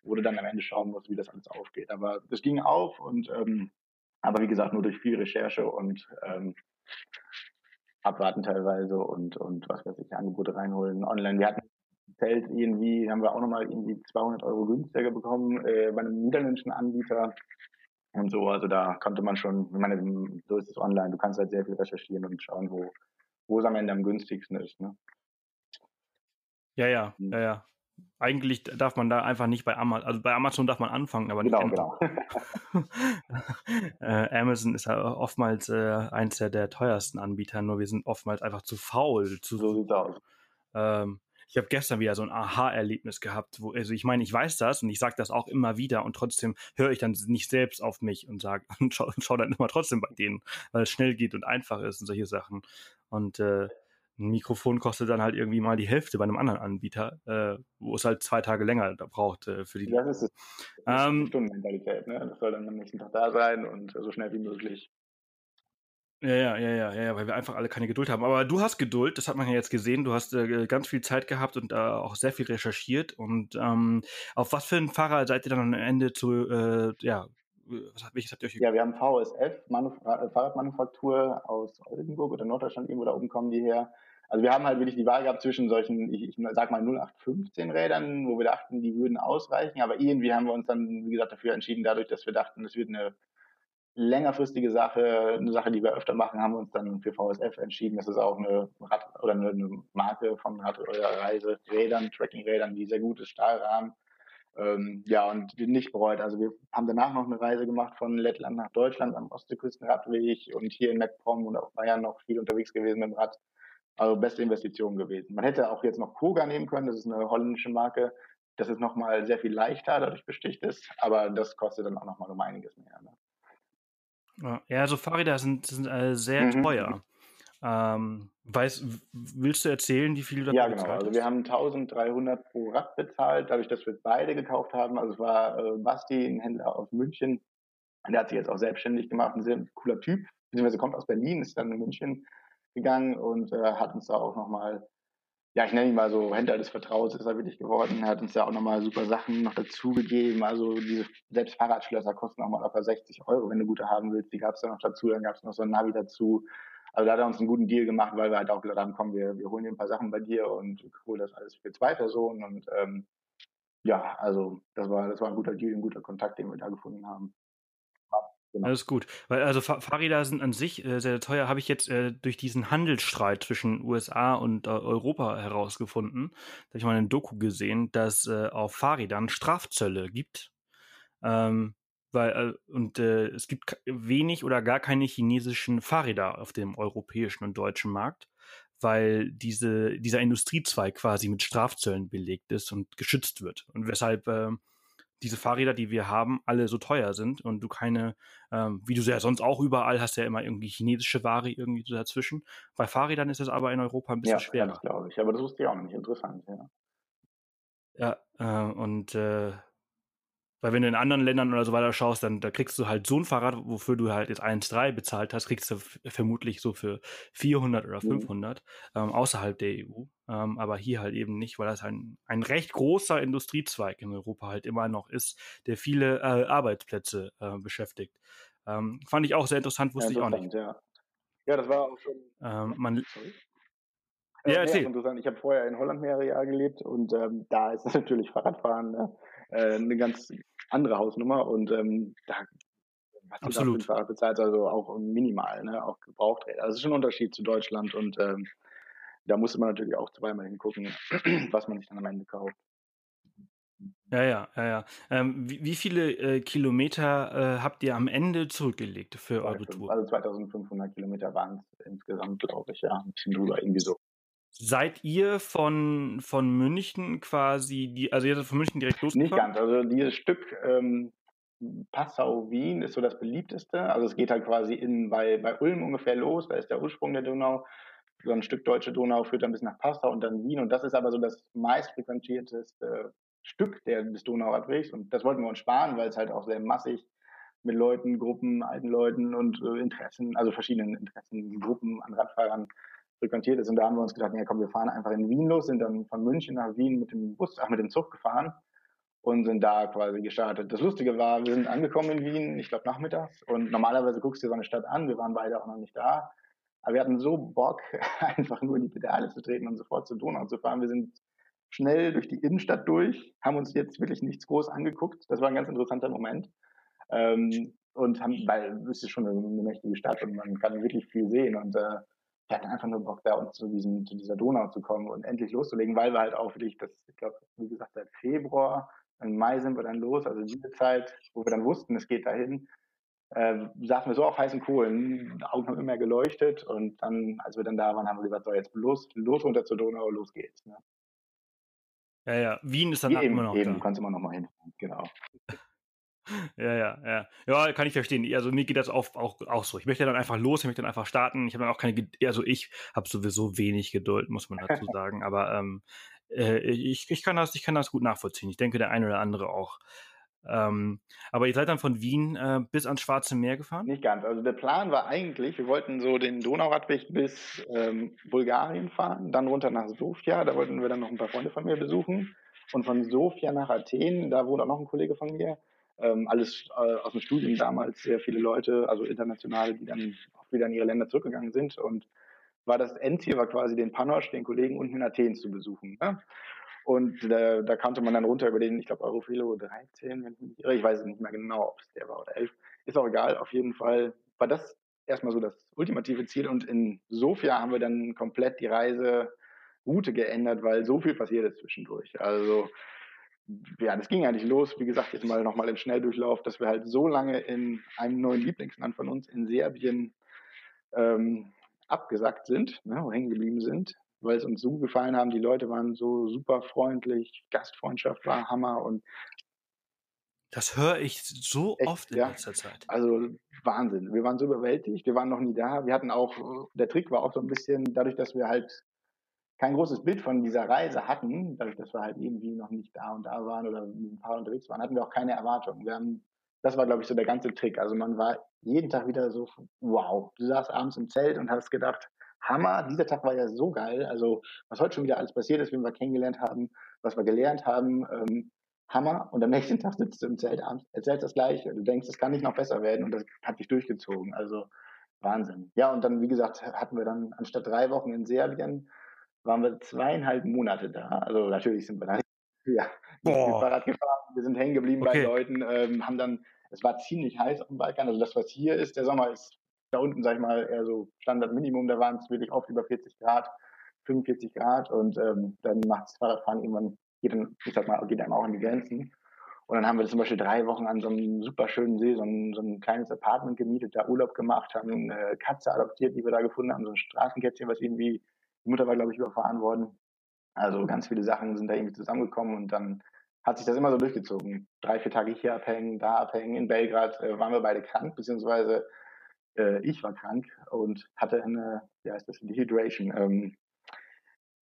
wo du dann am Ende schauen musst, wie das alles aufgeht. Aber das ging auf und ähm, aber wie gesagt, nur durch viel Recherche und ähm, abwarten teilweise und, und was weiß ich, Angebote reinholen online. Wir hatten Zelt irgendwie, haben wir auch nochmal irgendwie 200 Euro günstiger bekommen äh, bei einem niederländischen Anbieter und so. Also da konnte man schon, ich meine, so ist es online. Du kannst halt sehr viel recherchieren und schauen, wo, wo es am Ende am günstigsten ist. Ne? Ja, ja, hm. ja, ja. Eigentlich darf man da einfach nicht bei Amazon, also bei Amazon darf man anfangen, aber nicht. Genau, genau. äh, Amazon ist ja oftmals äh, eins der, der teuersten Anbieter, nur wir sind oftmals einfach zu faul. Zu, so sieht's aus. Ähm, ich habe gestern wieder so ein Aha-Erlebnis gehabt, wo, also ich meine, ich weiß das und ich sage das auch immer wieder und trotzdem höre ich dann nicht selbst auf mich und sage und schau, schau dann immer trotzdem bei denen, weil es schnell geht und einfach ist und solche Sachen. Und äh, ein Mikrofon kostet dann halt irgendwie mal die Hälfte bei einem anderen Anbieter, äh, wo es halt zwei Tage länger braucht äh, für die. Das ist, das ist ähm, Stundenmentalität, ne? Das soll dann am nächsten Tag da sein und so schnell wie möglich. Ja, ja, ja, ja, ja, weil wir einfach alle keine Geduld haben. Aber du hast Geduld, das hat man ja jetzt gesehen. Du hast äh, ganz viel Zeit gehabt und äh, auch sehr viel recherchiert. Und ähm, auf was für ein Fahrer seid ihr dann am Ende zu, äh, ja, was, welches habt ihr euch Ja, wir haben VSF, Manuf äh, Fahrradmanufaktur aus Oldenburg oder Norddeutschland, irgendwo da oben kommen die her. Also wir haben halt wirklich die Wahl gehabt zwischen solchen, ich, ich sag mal 0815 Rädern, wo wir dachten, die würden ausreichen, aber irgendwie haben wir uns dann, wie gesagt, dafür entschieden, dadurch, dass wir dachten, es wird eine längerfristige Sache, eine Sache, die wir öfter machen, haben wir uns dann für VSF entschieden. Das ist auch eine Rad oder eine, Marke von Rad oder Reiserädern, Trekkingrädern, die sehr gut ist, Stahlrahmen. Ähm, ja, und nicht bereut. Also wir haben danach noch eine Reise gemacht von Lettland nach Deutschland am Ostseeküstenradweg und hier in MacPom und auch Bayern noch viel unterwegs gewesen mit dem Rad. Also beste Investition gewesen. Man hätte auch jetzt noch Koga nehmen können, das ist eine holländische Marke. Das ist nochmal sehr viel leichter, dadurch besticht ist, aber das kostet dann auch nochmal um einiges mehr. Ne? Ja, also Fahrräder sind, sind äh, sehr mhm. teuer. Ähm, weiß, willst du erzählen, wie viel du Ja, genau. Also wir haben 1300 pro Rad bezahlt, dadurch, dass wir beide gekauft haben. Also es war äh, Basti, ein Händler aus München. Der hat sich jetzt auch selbstständig gemacht, ein sehr cooler Typ, beziehungsweise kommt aus Berlin, ist dann in München gegangen und äh, hat uns da auch nochmal ja, ich nenne ihn mal so Händler des Vertrauens ist er wirklich geworden. Er hat uns ja auch nochmal super Sachen noch dazu gegeben. Also diese selbst Fahrradschlösser kosten auch mal locker 60 Euro, wenn du gute haben willst. Die gab es dann noch dazu. Dann gab es noch so ein Navi dazu. Also da hat er uns einen guten Deal gemacht, weil wir halt auch gesagt haben, komm, wir, wir holen dir ein paar Sachen bei dir und hol das alles für zwei Personen. Und ähm, ja, also das war, das war ein guter Deal, ein guter Kontakt, den wir da gefunden haben. Genau. Alles gut. Weil also Fahrräder sind an sich äh, sehr teuer, habe ich jetzt äh, durch diesen Handelsstreit zwischen USA und äh, Europa herausgefunden. Da habe ich mal eine Doku gesehen, dass äh, auf Fahrrädern Strafzölle gibt. Ähm, weil äh, und äh, es gibt wenig oder gar keine chinesischen Fahrräder auf dem europäischen und deutschen Markt, weil diese dieser Industriezweig quasi mit Strafzöllen belegt ist und geschützt wird und weshalb äh, diese Fahrräder, die wir haben, alle so teuer sind und du keine, ähm, wie du ja sonst auch überall hast, ja immer irgendwie chinesische Ware irgendwie dazwischen. Bei Fahrrädern ist es aber in Europa ein bisschen ja, schwerer. Ja, glaube ich. Aber das wusste ich auch nicht. Interessant, ja. Ja, äh, und äh, weil wenn du in anderen Ländern oder so weiter schaust, dann da kriegst du halt so ein Fahrrad, wofür du halt jetzt 1,3 bezahlt hast, kriegst du vermutlich so für 400 oder 500 mhm. ähm, außerhalb der EU. Ähm, aber hier halt eben nicht, weil das ein, ein recht großer Industriezweig in Europa halt immer noch ist, der viele äh, Arbeitsplätze äh, beschäftigt. Ähm, fand ich auch sehr interessant, wusste ja, ich auch nicht. Ja, ja das war auch schon. Ähm, man, Sorry. Ja, erzähl. interessant. Ich habe vorher in Holland mehrere Jahre gelebt und ähm, da ist natürlich Fahrradfahren ne, äh, eine ganz andere Hausnummer und ähm, da was Absolut. du Fahrrad bezahlt, also auch minimal, ne, auch Gebrauchträder. Also das ist schon ein Unterschied zu Deutschland und ähm, da musste man natürlich auch zweimal hingucken, was man sich dann am Ende kauft. Ja, ja, ja, ja. Ähm, wie, wie, viele äh, Kilometer äh, habt ihr am Ende zurückgelegt für eure Tour? Also 2500 Kilometer waren es insgesamt, glaube ich, ja. Ein bisschen drüber, irgendwie so. Seid ihr von, von München quasi, die, also ihr seid von München direkt losgefahren? Nicht ganz, also dieses Stück ähm, Passau-Wien ist so das beliebteste. Also es geht halt quasi in, bei, bei Ulm ungefähr los, da ist der Ursprung der Donau. So ein Stück deutsche Donau führt dann bis nach Passau und dann Wien. Und das ist aber so das meistfrequentierteste Stück der, des Donauradwegs. Und das wollten wir uns sparen, weil es halt auch sehr massig mit Leuten, Gruppen, alten Leuten und äh, Interessen, also verschiedenen Interessengruppen an Radfahrern frequentiert ist. Und da haben wir uns gedacht, ja komm, wir fahren einfach in Wien los, sind dann von München nach Wien mit dem Bus, ach, mit dem Zug gefahren und sind da quasi gestartet. Das Lustige war, wir sind angekommen in Wien, ich glaube nachmittags, und normalerweise guckst du dir so eine Stadt an, wir waren beide auch noch nicht da. Aber wir hatten so Bock, einfach nur in die Pedale zu treten und sofort zur Donau zu fahren. Wir sind schnell durch die Innenstadt durch, haben uns jetzt wirklich nichts groß angeguckt. Das war ein ganz interessanter Moment. Ähm, und haben, weil es ist schon eine, mächtige Stadt und man kann wirklich viel sehen und äh, wir hatten einfach nur Bock da und zu diesem zu dieser Donau zu kommen und endlich loszulegen, weil wir halt auch wirklich das, ich glaube, wie gesagt, seit Februar, im Mai sind wir dann los, also diese Zeit, wo wir dann wussten, es geht dahin, äh, saßen wir so auf heißen Kohlen, Augen haben immer geleuchtet und dann, als wir dann da waren, haben wir gesagt, so jetzt los, los runter zur Donau, los geht's. Ne? Ja, ja, Wien ist dann eben, immer noch eben, da. kannst du immer noch mal hin, genau. Ja, ja, ja. Ja, kann ich verstehen. Also mir geht das auch, auch, auch so. Ich möchte dann einfach los, ich möchte dann einfach starten. Ich habe dann auch keine, also ich habe sowieso wenig Geduld, muss man dazu sagen. Aber ähm, äh, ich, ich kann das, ich kann das gut nachvollziehen. Ich denke, der eine oder andere auch. Ähm, aber ihr seid dann von Wien äh, bis ans Schwarze Meer gefahren? Nicht ganz. Also der Plan war eigentlich, wir wollten so den Donauradweg bis ähm, Bulgarien fahren, dann runter nach Sofia. Da wollten wir dann noch ein paar Freunde von mir besuchen. Und von Sofia nach Athen, da wohnt auch noch ein Kollege von mir. Ähm, alles äh, aus dem Studium damals, sehr viele Leute, also internationale, die dann auch wieder in ihre Länder zurückgegangen sind. Und war das Endziel war quasi den Panosch, den Kollegen unten in Athen zu besuchen. Ne? Und da, da konnte man dann runter über den, ich glaube, Eurofilo 13, wenn ich mich irre. Ich weiß nicht mehr genau, ob es der war oder 11. Ist auch egal. Auf jeden Fall war das erstmal so das ultimative Ziel. Und in Sofia haben wir dann komplett die Reiseroute geändert, weil so viel passiert ist zwischendurch. Also, ja, das ging eigentlich los, wie gesagt, jetzt mal nochmal im Schnelldurchlauf, dass wir halt so lange in einem neuen Lieblingsland von uns in Serbien ähm, abgesackt sind, ne, hängen geblieben sind, weil es uns so gefallen haben. Die Leute waren so super freundlich, Gastfreundschaft war Hammer und das höre ich so echt, oft in ja. letzter Zeit. Also Wahnsinn. Wir waren so überwältigt. Wir waren noch nie da. Wir hatten auch, der Trick war auch so ein bisschen, dadurch, dass wir halt kein großes Bild von dieser Reise hatten, dadurch, dass wir halt irgendwie noch nicht da und da waren oder mit ein paar unterwegs waren, hatten wir auch keine Erwartungen. Wir haben, das war, glaube ich, so der ganze Trick. Also man war jeden Tag wieder so, wow. Du saßt abends im Zelt und hast gedacht, Hammer, dieser Tag war ja so geil. Also, was heute schon wieder alles passiert ist, wie wir kennengelernt haben, was wir gelernt haben, ähm, Hammer. Und am nächsten Tag sitzt du im Zelt abends, erzählst das Gleiche. Du denkst, es kann nicht noch besser werden und das hat dich durchgezogen. Also, Wahnsinn. Ja, und dann, wie gesagt, hatten wir dann anstatt drei Wochen in Serbien, waren wir zweieinhalb Monate da. Also, natürlich sind wir da ja, Boah. Fahrrad gefahren, wir sind hängen geblieben okay. bei Leuten, ähm, haben dann, es war ziemlich heiß auf dem Balkan, also das, was hier ist, der Sommer ist da unten, sag ich mal, eher so Standard-Minimum, da waren es wirklich oft über 40 Grad, 45 Grad und ähm, dann macht das Fahrradfahren irgendwann, geht dann, ich sag mal, geht einem auch an die Grenzen. Und dann haben wir zum Beispiel drei Wochen an so einem super schönen See, so ein, so ein kleines Apartment gemietet, da Urlaub gemacht, haben eine Katze adoptiert, die wir da gefunden haben, so ein Straßenkätzchen, was irgendwie, die Mutter war, glaube ich, überfahren worden. Also ganz viele Sachen sind da irgendwie zusammengekommen und dann hat sich das immer so durchgezogen. Drei, vier Tage hier abhängen, da abhängen. In Belgrad äh, waren wir beide krank, beziehungsweise äh, ich war krank und hatte eine, wie heißt das, Dehydration. Ähm,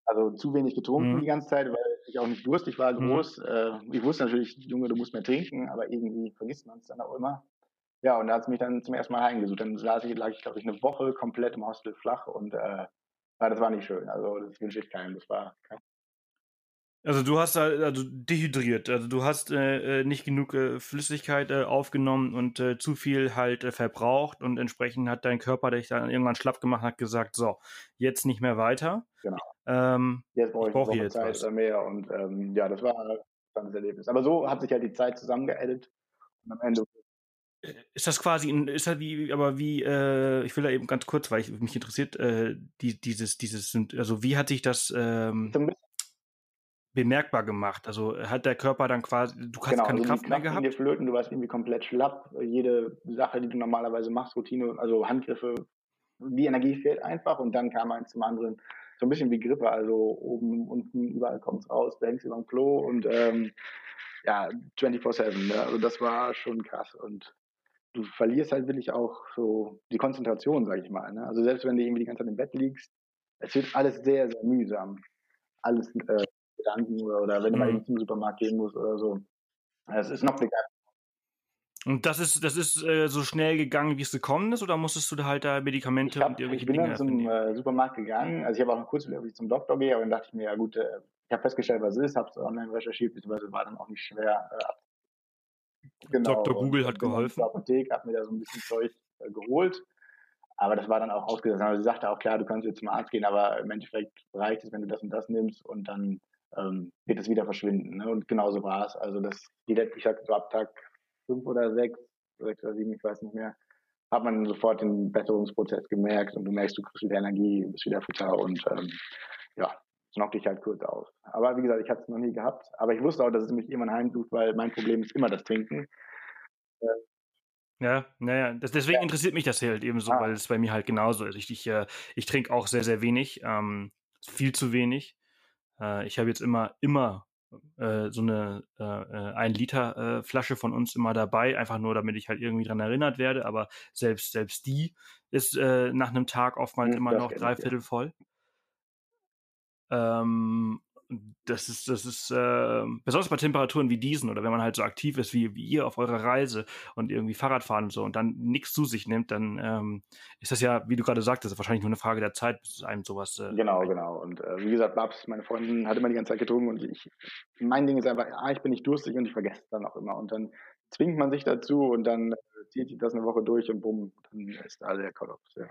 also zu wenig getrunken mhm. die ganze Zeit, weil ich auch nicht durstig war, mhm. groß. Mhm. Äh, ich wusste natürlich, Junge, du musst mehr trinken, aber irgendwie vergisst man es dann auch immer. Ja, und da hat es mich dann zum ersten Mal heimgesucht. Dann saß ich, lag ich, glaube ich, eine Woche komplett im Hostel flach und äh, das war nicht schön. Also das wünsche ich keinem. Das war kein also du hast also dehydriert, also du hast äh, äh, nicht genug äh, Flüssigkeit äh, aufgenommen und äh, zu viel halt äh, verbraucht und entsprechend hat dein Körper dich dann irgendwann schlapp gemacht hat gesagt, so, jetzt nicht mehr weiter. Genau. Ähm, jetzt brauche ich, brauch jetzt Zeit was. mehr und ähm, ja, das war ein das Erlebnis. Aber so hat sich halt die Zeit zusammengeedit und am Ende ist das quasi, ist das wie, aber wie, äh, ich will da eben ganz kurz, weil ich, mich interessiert, äh, die, dieses, dieses, also wie hat sich das ähm, bemerkbar gemacht? Also hat der Körper dann quasi, du hast genau, keine also Kraft mehr gehabt? Dir flöten, du warst irgendwie komplett schlapp. Jede Sache, die du normalerweise machst, Routine, also Handgriffe, die Energie fehlt einfach und dann kam eins zum anderen. So ein bisschen wie Grippe, also oben, unten, überall kommt's raus, du hängst über dem Klo und ähm, ja, 24-7. Ne? Also das war schon krass und du verlierst halt wirklich auch so die Konzentration, sag ich mal. Ne? Also selbst wenn du irgendwie die ganze Zeit im Bett liegst, es wird alles sehr, sehr mühsam. Alles äh, Gedanken oder, oder wenn mhm. mal zum Supermarkt gehen muss oder so. Es ist noch egal. Und das ist, das ist äh, so schnell gegangen, wie es gekommen ist, oder musstest du da halt da Medikamente ich hab, und irgendwelche Ich bin Dinge dann zum äh, Supermarkt gegangen. Also ich habe auch kurz wie ich zum Doktor gehe, aber dann dachte ich mir, ja gut, äh, ich habe festgestellt, was es ist, habe es online recherchiert, beziehungsweise war dann auch nicht schwer. Äh, genau, Dr. Google hat geholfen. Die Apotheke hat mir da so ein bisschen Zeug äh, geholt. Aber das war dann auch ausgesetzt. Also sie sagte auch, klar, du kannst jetzt zum Arzt gehen, aber im Endeffekt reicht es, wenn du das und das nimmst und dann ähm, wird es wieder verschwinden. Ne? Und genauso war es. Also das, jeder, ich sag so ab Tag fünf oder sechs, sechs oder sieben, ich weiß nicht mehr, hat man sofort den Besserungsprozess gemerkt und du merkst, du kriegst wieder Energie, bist wieder fitter und ähm, ja, es knockt dich halt kurz aus. Aber wie gesagt, ich hatte es noch nie gehabt. Aber ich wusste auch, dass es mich irgendwann heimsucht, weil mein Problem ist immer das Trinken. Ja, naja, das, deswegen ja. interessiert mich das halt eben so, ah. weil es bei mir halt genauso ist. Ich, ich, äh, ich trinke auch sehr, sehr wenig, ähm, viel zu wenig. Äh, ich habe jetzt immer, immer äh, so eine äh, äh, ein Liter äh, Flasche von uns immer dabei, einfach nur, damit ich halt irgendwie dran erinnert werde. Aber selbst selbst die ist äh, nach einem Tag oftmals hm, immer noch dreiviertel voll. Ähm, das ist, das ist äh, besonders bei Temperaturen wie diesen oder wenn man halt so aktiv ist wie, wie ihr auf eurer Reise und irgendwie Fahrrad fahren und so und dann nichts zu sich nimmt, dann ähm, ist das ja, wie du gerade sagtest, wahrscheinlich nur eine Frage der Zeit, bis einem sowas. Äh, genau, genau. Und äh, wie gesagt, Babs, meine Freundin, hat immer die ganze Zeit getrunken und ich, mein Ding ist einfach, ah, ich bin nicht durstig und ich vergesse es dann auch immer und dann zwingt man sich dazu und dann äh, zieht sich das eine Woche durch und bumm, dann ist da der Kollaps, ja.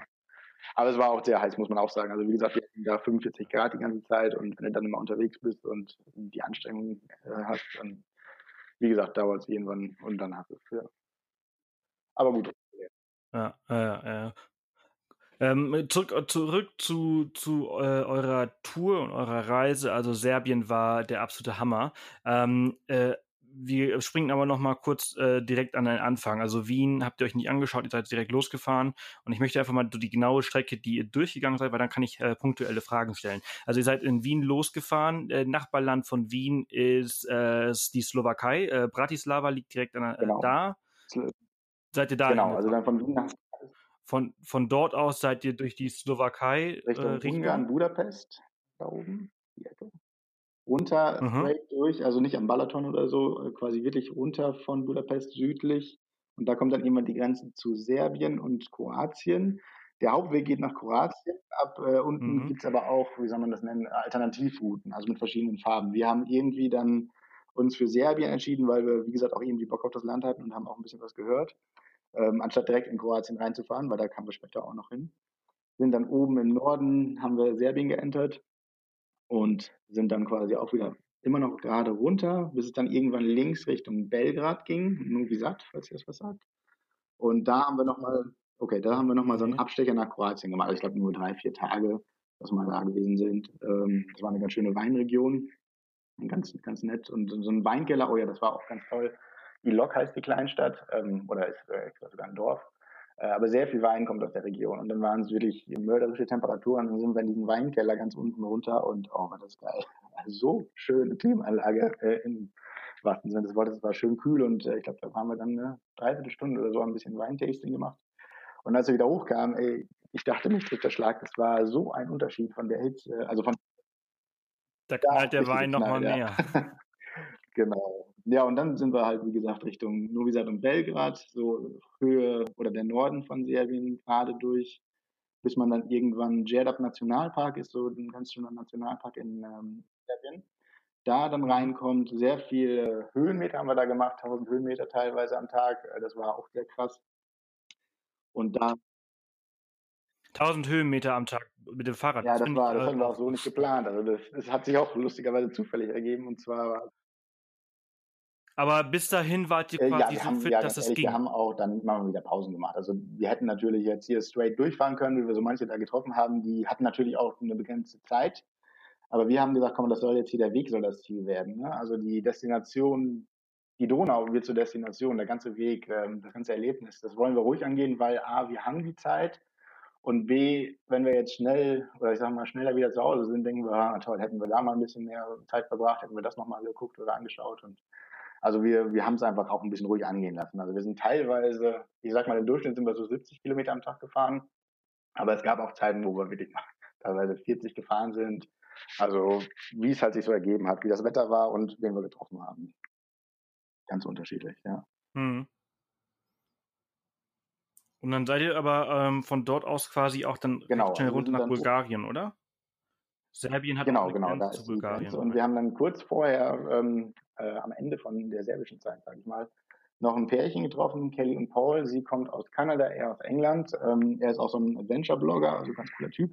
Aber es war auch sehr heiß, muss man auch sagen. Also wie gesagt, wir hatten da 45 Grad die ganze Zeit und wenn du dann immer unterwegs bist und die Anstrengung äh, hast, dann, wie gesagt, dauert es irgendwann und dann hast du es. Ja. Aber gut. Ja, ja, ja. Ähm, zurück, zurück zu, zu äh, eurer Tour und eurer Reise. Also Serbien war der absolute Hammer. Ähm, äh, wir springen aber noch mal kurz äh, direkt an den Anfang. Also Wien habt ihr euch nicht angeschaut, ihr seid direkt losgefahren und ich möchte einfach mal die genaue Strecke, die ihr durchgegangen seid, weil dann kann ich äh, punktuelle Fragen stellen. Also ihr seid in Wien losgefahren, äh, Nachbarland von Wien ist äh, die Slowakei, äh, Bratislava liegt direkt an, äh, genau. da. Seid ihr da? Genau, also dann von Wien nach von, von dort aus seid ihr durch die Slowakei Richtung, äh, Richtung Ungarn, Budapest, da oben, die Ecke runter mhm. durch, also nicht am Balaton oder so, äh, quasi wirklich runter von Budapest südlich. Und da kommt dann immer die Grenze zu Serbien und Kroatien. Der Hauptweg geht nach Kroatien ab. Äh, unten mhm. gibt's aber auch, wie soll man das nennen, Alternativrouten, also mit verschiedenen Farben. Wir haben irgendwie dann uns für Serbien entschieden, weil wir, wie gesagt, auch irgendwie Bock auf das Land hatten und haben auch ein bisschen was gehört. Ähm, anstatt direkt in Kroatien reinzufahren, weil da kamen wir später auch noch hin. Sind dann oben im Norden, haben wir Serbien geentert und sind dann quasi auch wieder immer noch gerade runter, bis es dann irgendwann links Richtung Belgrad ging, Novi Sad, falls ihr das was sagt. Und da haben wir nochmal, okay, da haben wir nochmal so einen Abstecher nach Kroatien gemacht. Also ich glaube nur drei, vier Tage, dass wir da gewesen sind. Ähm, das war eine ganz schöne Weinregion, ganz, ganz nett. Und so ein Weinkeller, oh ja, das war auch ganz toll. Ilok heißt die Kleinstadt, ähm, oder ist äh, sogar ein Dorf. Äh, aber sehr viel Wein kommt aus der Region. Und dann waren es wirklich mörderische Temperaturen. Dann sind wir in diesen Weinkeller ganz unten runter und oh, war das geil. Also so schöne Klimaanlage äh, im wahrsten Sinne des Wortes. Es war schön kühl und äh, ich glaube, da haben wir dann eine Dreiviertelstunde oder so ein bisschen Weintasting gemacht. Und als wir wieder hochkamen, ey, ich dachte, mich trifft der Schlag. Das war so ein Unterschied von der Hitze, also von da knallt der Wein nochmal mehr. Genau. Ja, und dann sind wir halt, wie gesagt, Richtung Novi Sad und Belgrad, so Höhe oder der Norden von Serbien gerade durch, bis man dann irgendwann Djerdab Nationalpark ist, so ein ganz schöner Nationalpark in ähm, Serbien. Da dann reinkommt, sehr viele Höhenmeter haben wir da gemacht, 1000 Höhenmeter teilweise am Tag, das war auch sehr krass. Und da 1000 Höhenmeter am Tag mit dem Fahrrad. Ja, das, das war, das hatten wir auch so nicht geplant. Also das, das hat sich auch lustigerweise zufällig ergeben. Und zwar aber bis dahin wart ihr quasi äh, ja, so haben, fit, ja, dass es ehrlich, ging. Wir haben auch dann immer mal wieder Pausen gemacht. Also wir hätten natürlich jetzt hier straight durchfahren können, wie wir so manche da getroffen haben. Die hatten natürlich auch eine begrenzte Zeit. Aber wir haben gesagt, komm, das soll jetzt hier der Weg, soll das Ziel werden. Ne? Also die Destination, die Donau wird zur Destination, der ganze Weg, ähm, das ganze Erlebnis, das wollen wir ruhig angehen, weil A, wir haben die Zeit und B, wenn wir jetzt schnell, oder ich sag mal, schneller wieder zu Hause sind, denken wir, ah, toll, hätten wir da mal ein bisschen mehr Zeit verbracht, hätten wir das nochmal geguckt oder angeschaut und also wir, wir haben es einfach auch ein bisschen ruhig angehen lassen. Also wir sind teilweise, ich sag mal, im Durchschnitt sind wir so 70 Kilometer am Tag gefahren. Aber es gab auch Zeiten, wo wir wirklich teilweise 40 gefahren sind. Also wie es halt sich so ergeben hat, wie das Wetter war und wen wir getroffen haben. Ganz unterschiedlich, ja. Hm. Und dann seid ihr aber ähm, von dort aus quasi auch dann genau, schnell runter nach Bulgarien, oder? Serbien hat genau, genau, da zu Bulgarien. Und wir haben dann kurz vorher ähm, äh, am Ende von der serbischen Zeit, sage ich mal, noch ein Pärchen getroffen, Kelly und Paul. Sie kommt aus Kanada, er aus England. Ähm, er ist auch so ein Adventure-Blogger, also ganz cooler Typ.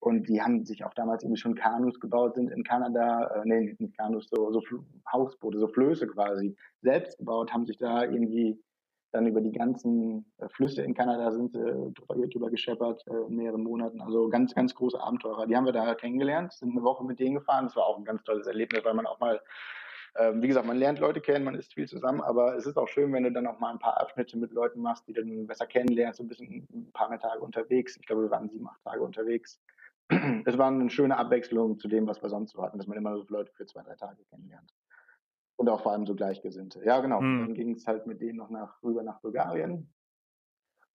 Und die haben sich auch damals irgendwie schon Kanus gebaut, sind in Kanada, äh, nee, nicht Kanus, so, so Hausboote, so Flöße quasi, selbst gebaut, haben sich da irgendwie dann über die ganzen äh, Flüsse in Kanada sind sie äh, drüber, drüber gescheppert äh, in mehreren Monaten. Also ganz, ganz große Abenteurer. Die haben wir da kennengelernt, sind eine Woche mit denen gefahren. Das war auch ein ganz tolles Erlebnis, weil man auch mal ähm, wie gesagt, man lernt Leute kennen, man ist viel zusammen, aber es ist auch schön, wenn du dann auch mal ein paar Abschnitte mit Leuten machst, die dann besser kennenlernst, so ein bisschen ein paar mehr Tage unterwegs. Ich glaube, wir waren sieben, acht Tage unterwegs. Es war eine schöne Abwechslung zu dem, was wir sonst so hatten, dass man immer so Leute für zwei, drei Tage kennenlernt. Und auch vor allem so Gleichgesinnte. Ja, genau. Mhm. Dann ging es halt mit denen noch nach, rüber nach Bulgarien.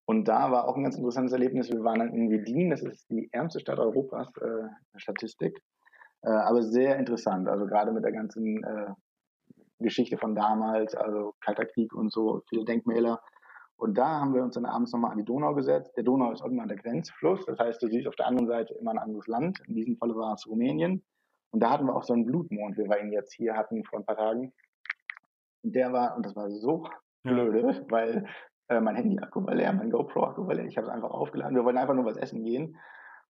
Und da war auch ein ganz interessantes Erlebnis. Wir waren dann in Vedin, das ist die ärmste Stadt Europas, äh, Statistik. Äh, aber sehr interessant. Also gerade mit der ganzen äh, Geschichte von damals, also Kalter Krieg und so, viele Denkmäler. Und da haben wir uns dann abends nochmal an die Donau gesetzt. Der Donau ist irgendwann der Grenzfluss. Das heißt, du siehst auf der anderen Seite immer ein anderes Land. In diesem Fall war es Rumänien. Und da hatten wir auch so einen Blutmond, wie wir ihn jetzt hier hatten vor ein paar Tagen. Und der war, und das war so blöde, weil äh, mein Handy-Akku war leer, mein GoPro-Akku war leer. Ich habe es einfach aufgeladen. Wir wollten einfach nur was essen gehen.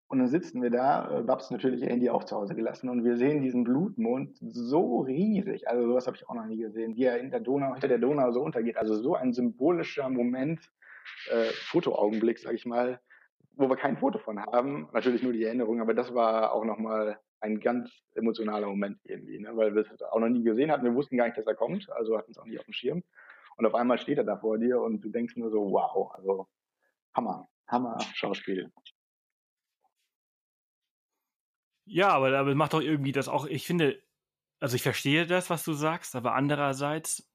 Und dann sitzen wir da, äh, Babs natürlich ihr Handy auch zu Hause gelassen und wir sehen diesen Blutmond so riesig, also sowas habe ich auch noch nie gesehen, wie er in der Donau, hinter der Donau so untergeht. Also so ein symbolischer Moment, äh, Fotoaugenblick, sag ich mal, wo wir kein Foto von haben, natürlich nur die Erinnerung, aber das war auch nochmal ein ganz emotionaler Moment irgendwie, ne? weil wir es auch noch nie gesehen hatten. Wir wussten gar nicht, dass er kommt, also hatten es auch nicht auf dem Schirm. Und auf einmal steht er da vor dir und du denkst nur so, wow, also Hammer, Hammer Schauspiel. Ja, aber, aber macht doch irgendwie das auch, ich finde, also ich verstehe das, was du sagst, aber andererseits,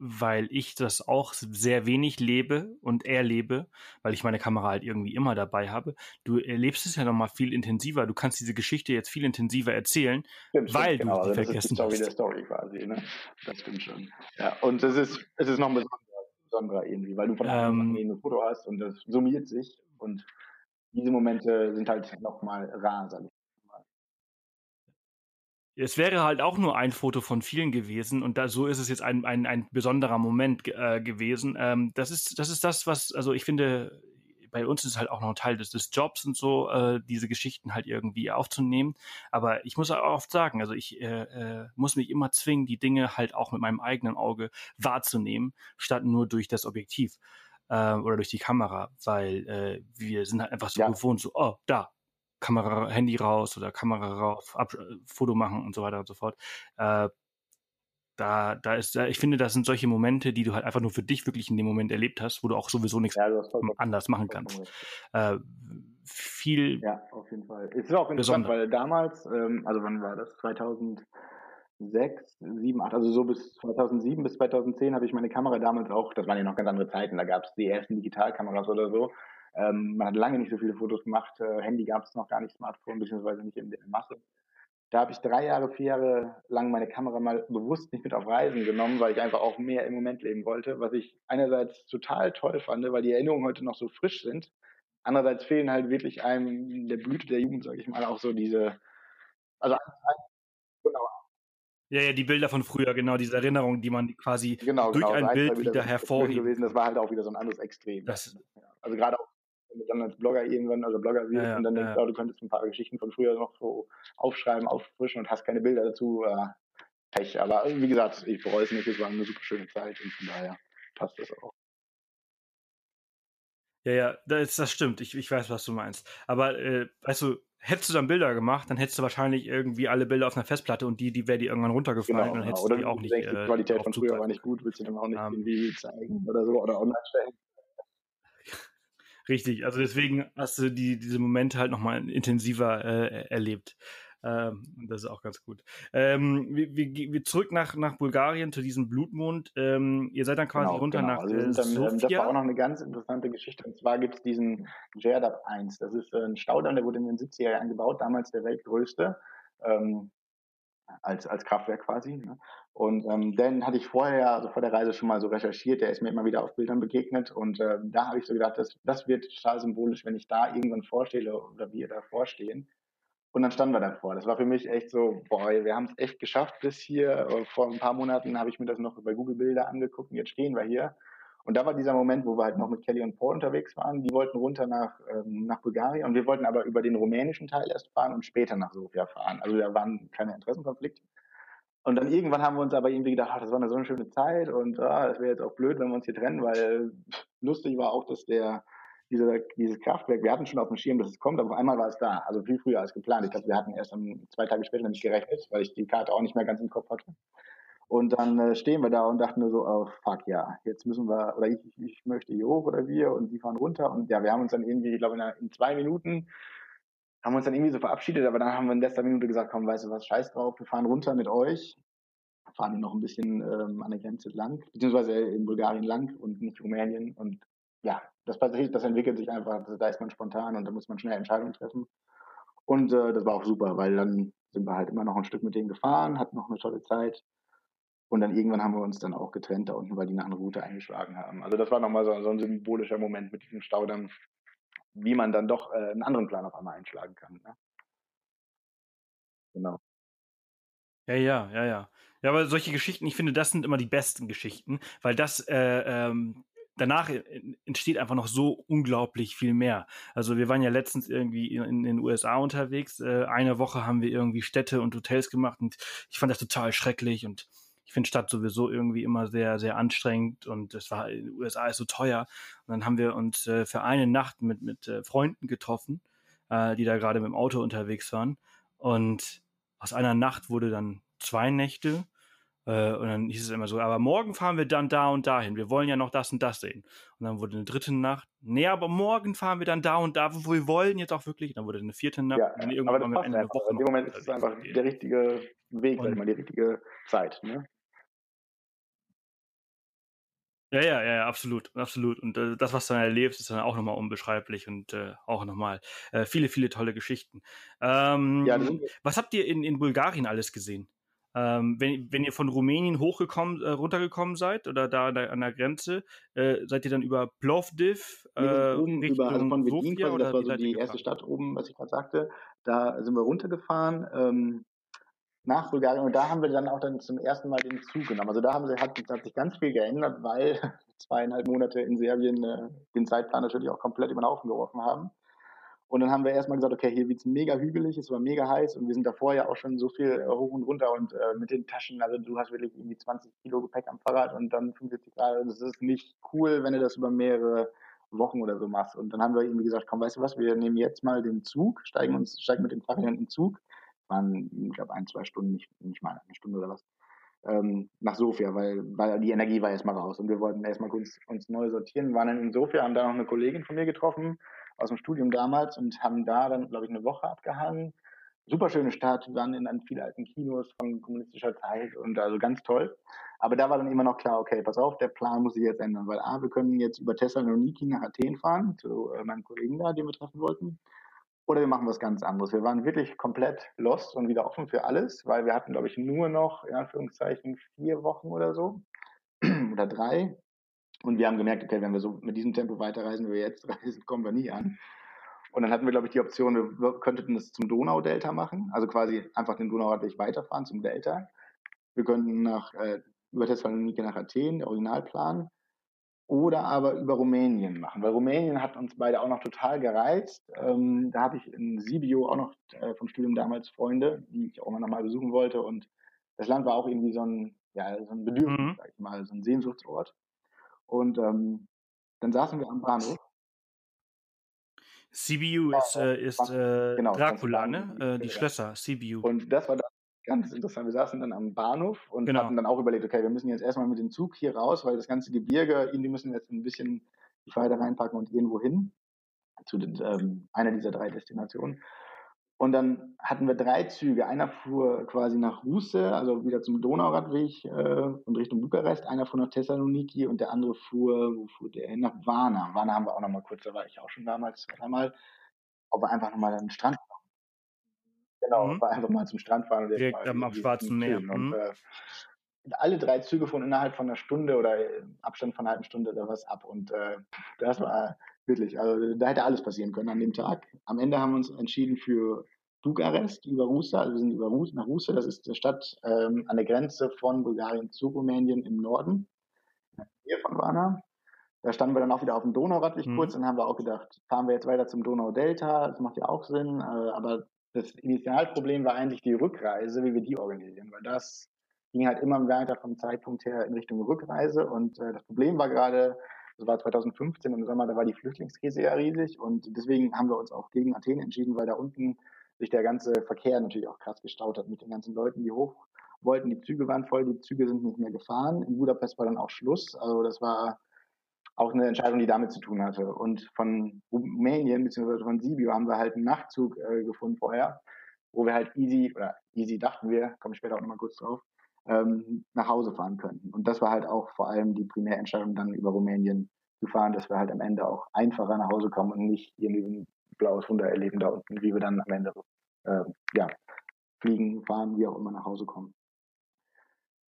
weil ich das auch sehr wenig lebe und erlebe, weil ich meine Kamera halt irgendwie immer dabei habe, du erlebst es ja nochmal viel intensiver. Du kannst diese Geschichte jetzt viel intensiver erzählen, stimmt, weil stimmt, genau. du die also vergessen das ist die Story der Story quasi, ne? Das stimmt schon. Ja, und es ist, es ist noch ein besonderer, besonderer irgendwie, weil du von ähm, ein Foto hast und das summiert sich und diese Momente sind halt nochmal rar, sag es wäre halt auch nur ein Foto von vielen gewesen und da so ist es jetzt ein, ein, ein besonderer Moment äh, gewesen. Ähm, das ist das ist das, was also ich finde bei uns ist es halt auch noch ein Teil des, des Jobs und so, äh, diese Geschichten halt irgendwie aufzunehmen. Aber ich muss auch oft sagen, also ich äh, äh, muss mich immer zwingen, die Dinge halt auch mit meinem eigenen Auge wahrzunehmen, statt nur durch das Objektiv äh, oder durch die Kamera, weil äh, wir sind halt einfach so ja. gewohnt, so, oh, da, Kamera, Handy raus oder Kamera raus, Ab äh, Foto machen und so weiter und so fort. Äh, da, da ist, ich finde, das sind solche Momente, die du halt einfach nur für dich wirklich in dem Moment erlebt hast, wo du auch sowieso nichts ja, anders machen kannst. Äh, viel. Ja, auf jeden Fall. Es ist auch interessant, weil damals, ähm, also wann war das? 2006, 7, 8, also so bis 2007 bis 2010 habe ich meine Kamera damals auch, das waren ja noch ganz andere Zeiten, da gab es die ersten Digitalkameras oder so, ähm, man hat lange nicht so viele Fotos gemacht. Äh, Handy gab es noch gar nicht, Smartphone, beziehungsweise nicht in der Masse. Da habe ich drei Jahre, vier Jahre lang meine Kamera mal bewusst nicht mit auf Reisen genommen, weil ich einfach auch mehr im Moment leben wollte, was ich einerseits total toll fand, weil die Erinnerungen heute noch so frisch sind. Andererseits fehlen halt wirklich einem in der Blüte der Jugend, sage ich mal, auch so diese, also genau. Ja, ja, die Bilder von früher, genau, diese Erinnerungen, die man quasi genau, durch genau, ein Bild wieder hervorhebt. Gewesen. Das war halt auch wieder so ein anderes Extrem. Das, also gerade auch wenn du dann als Blogger irgendwann, also Blogger wirst ja, und dann denkst, ja. oh, du könntest ein paar Geschichten von früher noch so aufschreiben, auffrischen und hast keine Bilder dazu. Äh, Pech. Aber wie gesagt, ich bereue es nicht, es war eine super schöne Zeit und von daher passt das auch. Ja, ja, das, das stimmt. Ich, ich weiß, was du meinst. Aber äh, weißt du, hättest du dann Bilder gemacht, dann hättest du wahrscheinlich irgendwie alle Bilder auf einer Festplatte und die, die wäre die irgendwann runtergefallen genau, und hättest genau. Oder die auch nicht. Denkst, die äh, Qualität von früher war nicht gut, willst du dann auch nicht um, ähm. irgendwie zeigen oder so oder online stellen. Richtig, also deswegen hast du die, diese Momente halt nochmal intensiver äh, erlebt. Ähm, das ist auch ganz gut. Ähm, wir, wir, wir zurück nach, nach Bulgarien zu diesem Blutmond. Ähm, ihr seid dann quasi genau, runter genau. nach also äh, dann, Sofia. Das war auch noch eine ganz interessante Geschichte. Und zwar gibt es diesen Jerdab 1. Das ist äh, ein Staudamm, der wurde in den 70er Jahren gebaut, damals der weltgrößte. Ähm, als, als Kraftwerk quasi. Ne? Und ähm, den hatte ich vorher, also vor der Reise schon mal so recherchiert, der ist mir immer wieder auf Bildern begegnet und äh, da habe ich so gedacht, das, das wird total symbolisch, wenn ich da irgendwann vorstehe oder wir da vorstehen. Und dann standen wir davor. Das war für mich echt so, boah, wir haben es echt geschafft bis hier. Vor ein paar Monaten habe ich mir das noch bei Google Bilder angeguckt und jetzt stehen wir hier. Und da war dieser Moment, wo wir halt noch mit Kelly und Paul unterwegs waren. Die wollten runter nach, ähm, nach Bulgarien und wir wollten aber über den rumänischen Teil erst fahren und später nach Sofia fahren. Also da waren keine Interessenkonflikte. Und dann irgendwann haben wir uns aber irgendwie gedacht, ach, das war eine so eine schöne Zeit und ah, das wäre jetzt auch blöd, wenn wir uns hier trennen, weil lustig war auch, dass der diese, dieses Kraftwerk, wir hatten schon auf dem Schirm, dass es kommt, aber auf einmal war es da. Also viel früher als geplant. Ich glaube, wir hatten erst zwei Tage später nämlich gerechnet, weil ich die Karte auch nicht mehr ganz im Kopf hatte. Und dann äh, stehen wir da und dachten nur so, oh fuck ja, jetzt müssen wir, oder ich, ich möchte hier hoch oder wir und die fahren runter. Und ja, wir haben uns dann irgendwie, ich glaube, in, in zwei Minuten haben wir uns dann irgendwie so verabschiedet, aber dann haben wir in letzter Minute gesagt, komm, weißt du was, scheiß drauf, wir fahren runter mit euch, fahren noch ein bisschen ähm, an der Grenze lang, beziehungsweise in Bulgarien lang und nicht Rumänien. Und ja, das passiert, das entwickelt sich einfach, da ist man spontan und da muss man schnell Entscheidungen treffen. Und äh, das war auch super, weil dann sind wir halt immer noch ein Stück mit denen gefahren, hatten noch eine tolle Zeit. Und dann irgendwann haben wir uns dann auch getrennt da unten, weil die eine andere Route eingeschlagen haben. Also das war nochmal so, so ein symbolischer Moment mit diesem Staudamm, wie man dann doch äh, einen anderen Plan auf einmal einschlagen kann. Ne? Genau. Ja, ja, ja, ja. Ja, aber solche Geschichten, ich finde, das sind immer die besten Geschichten, weil das äh, ähm, danach entsteht einfach noch so unglaublich viel mehr. Also wir waren ja letztens irgendwie in, in den USA unterwegs. Äh, eine Woche haben wir irgendwie Städte und Hotels gemacht und ich fand das total schrecklich und ich finde Stadt sowieso irgendwie immer sehr, sehr anstrengend und es war in den USA ist so teuer. Und dann haben wir uns äh, für eine Nacht mit, mit äh, Freunden getroffen, äh, die da gerade mit dem Auto unterwegs waren. Und aus einer Nacht wurde dann zwei Nächte äh, und dann hieß es immer so, aber morgen fahren wir dann da und dahin. Wir wollen ja noch das und das sehen. Und dann wurde eine dritte Nacht, nee, aber morgen fahren wir dann da und da, wo wir wollen jetzt auch wirklich. Dann wurde eine vierte Nacht. Ja, und irgendwann aber das passt einfach. In dem Moment ist es einfach der richtige Weg, und, mal, die richtige Zeit. Ne? Ja, ja, ja, absolut, absolut. Und äh, das, was du dann erlebst, ist dann auch nochmal unbeschreiblich und äh, auch nochmal äh, viele, viele tolle Geschichten. Ähm, ja, was habt ihr in, in Bulgarien alles gesehen? Ähm, wenn, wenn ihr von Rumänien hochgekommen, äh, runtergekommen seid oder da an der, an der Grenze, äh, seid ihr dann über Plovdiv äh, oben über, also von Vedin quasi, das war so die erste Stadt oben, was ich gerade sagte. Da sind wir runtergefahren ähm, nach Bulgarien und da haben wir dann auch dann zum ersten Mal den Zug genommen. Also da haben sie, hat, hat sich ganz viel geändert, weil zweieinhalb Monate in Serbien äh, den Zeitplan natürlich auch komplett über den Haufen geworfen haben. Und dann haben wir erstmal gesagt, okay, hier wird's mega hügelig, es war mega heiß und wir sind davor ja auch schon so viel äh, hoch und runter und äh, mit den Taschen, also du hast wirklich irgendwie 20 Kilo Gepäck am Fahrrad und dann 45 Grad. Also das ist nicht cool, wenn du das über mehrere Wochen oder so machst. Und dann haben wir irgendwie gesagt, komm, weißt du was, wir nehmen jetzt mal den Zug, steigen uns, steigen mit den Fahrrädern in den Zug. Waren, ich glaube, ein, zwei Stunden, nicht, nicht mal eine Stunde oder was. Ähm, nach Sofia, weil, weil die Energie war erstmal raus und wir wollten erstmal uns, uns neu sortieren, waren dann in Sofia, haben da noch eine Kollegin von mir getroffen, aus dem Studium damals und haben da dann, glaube ich, eine Woche abgehangen. Super schöne Stadt, wir waren in an vielen alten Kinos von kommunistischer Zeit und also ganz toll. Aber da war dann immer noch klar, okay, pass auf, der Plan muss sich jetzt ändern, weil A, wir können jetzt über Thessaloniki nach Athen fahren, zu äh, meinem Kollegen da, den wir treffen wollten. Oder wir machen was ganz anderes. Wir waren wirklich komplett lost und wieder offen für alles, weil wir hatten, glaube ich, nur noch, in Anführungszeichen, vier Wochen oder so. oder drei. Und wir haben gemerkt, okay, wenn wir so mit diesem Tempo weiterreisen, wie wir jetzt reisen, kommen wir nie an. Und dann hatten wir, glaube ich, die Option, wir könnten das zum Donau-Delta machen, also quasi einfach den Donauradweg weiterfahren zum Delta. Wir könnten nach, äh, über Thessaloniki nach Athen, der Originalplan, oder aber über Rumänien machen, weil Rumänien hat uns beide auch noch total gereizt. Ähm, da habe ich in Sibiu auch noch äh, vom Studium damals Freunde, die ich auch mal nochmal besuchen wollte. Und das Land war auch irgendwie so ein, ja, so ein Bedürfnis, mhm. sag ich mal, so ein Sehnsuchtsort. Und ähm, dann saßen wir am Bahnhof. CBU ist, äh, ist äh, genau, Dracula, ne? Äh, die Schlösser, CBU. Und das war dann ganz interessant. Wir saßen dann am Bahnhof und genau. hatten dann auch überlegt, okay, wir müssen jetzt erstmal mit dem Zug hier raus, weil das ganze Gebirge, die müssen jetzt ein bisschen die Fahrräder reinpacken und irgendwo hin. Zu den, ähm, einer dieser drei Destinationen. Und dann hatten wir drei Züge. Einer fuhr quasi nach Russe, also wieder zum Donauradweg äh, und Richtung Bukarest. Einer fuhr nach Thessaloniki und der andere fuhr, wo fuhr der hin? Nach Varna. Varna haben wir auch nochmal kurz, da war ich auch schon damals zweimal. Ob wir einfach nochmal an den Strand Genau, mhm. einfach mal zum Strand fahren. Und Direkt am, am Schwarzen Meer. Und, mhm. äh, alle drei Züge fuhren innerhalb von einer Stunde oder Abstand von einer halben Stunde oder was ab. Und äh, das war wirklich, also da hätte alles passieren können an dem Tag. Am Ende haben wir uns entschieden für Bukarest über Rusa, also wir sind über Rus nach Rusa, das ist eine Stadt ähm, an der Grenze von Bulgarien zu Rumänien im Norden, hier von Varna. Da standen wir dann auch wieder auf dem Donauradweg mhm. kurz und haben wir auch gedacht, fahren wir jetzt weiter zum Donau-Delta, das macht ja auch Sinn, äh, aber das Initialproblem war eigentlich die Rückreise, wie wir die organisieren, weil das ging halt immer weiter vom Zeitpunkt her in Richtung Rückreise und äh, das Problem war gerade, das war 2015 im Sommer, da war die Flüchtlingskrise ja riesig und deswegen haben wir uns auch gegen Athen entschieden, weil da unten sich der ganze Verkehr natürlich auch krass gestaut hat mit den ganzen Leuten, die hoch wollten. Die Züge waren voll, die Züge sind nicht mehr gefahren. In Budapest war dann auch Schluss. Also das war auch eine Entscheidung, die damit zu tun hatte. Und von Rumänien bzw. von Sibiu haben wir halt einen Nachtzug äh, gefunden vorher, wo wir halt easy, oder easy dachten wir, komme ich später auch nochmal kurz drauf, ähm, nach Hause fahren könnten. Und das war halt auch vor allem die Primärentscheidung, dann über Rumänien zu fahren, dass wir halt am Ende auch einfacher nach Hause kommen und nicht irgendwie ein blaues Wunder erleben da unten, wie wir dann am Ende äh, ja, fliegen, fahren, wie auch immer nach Hause kommen.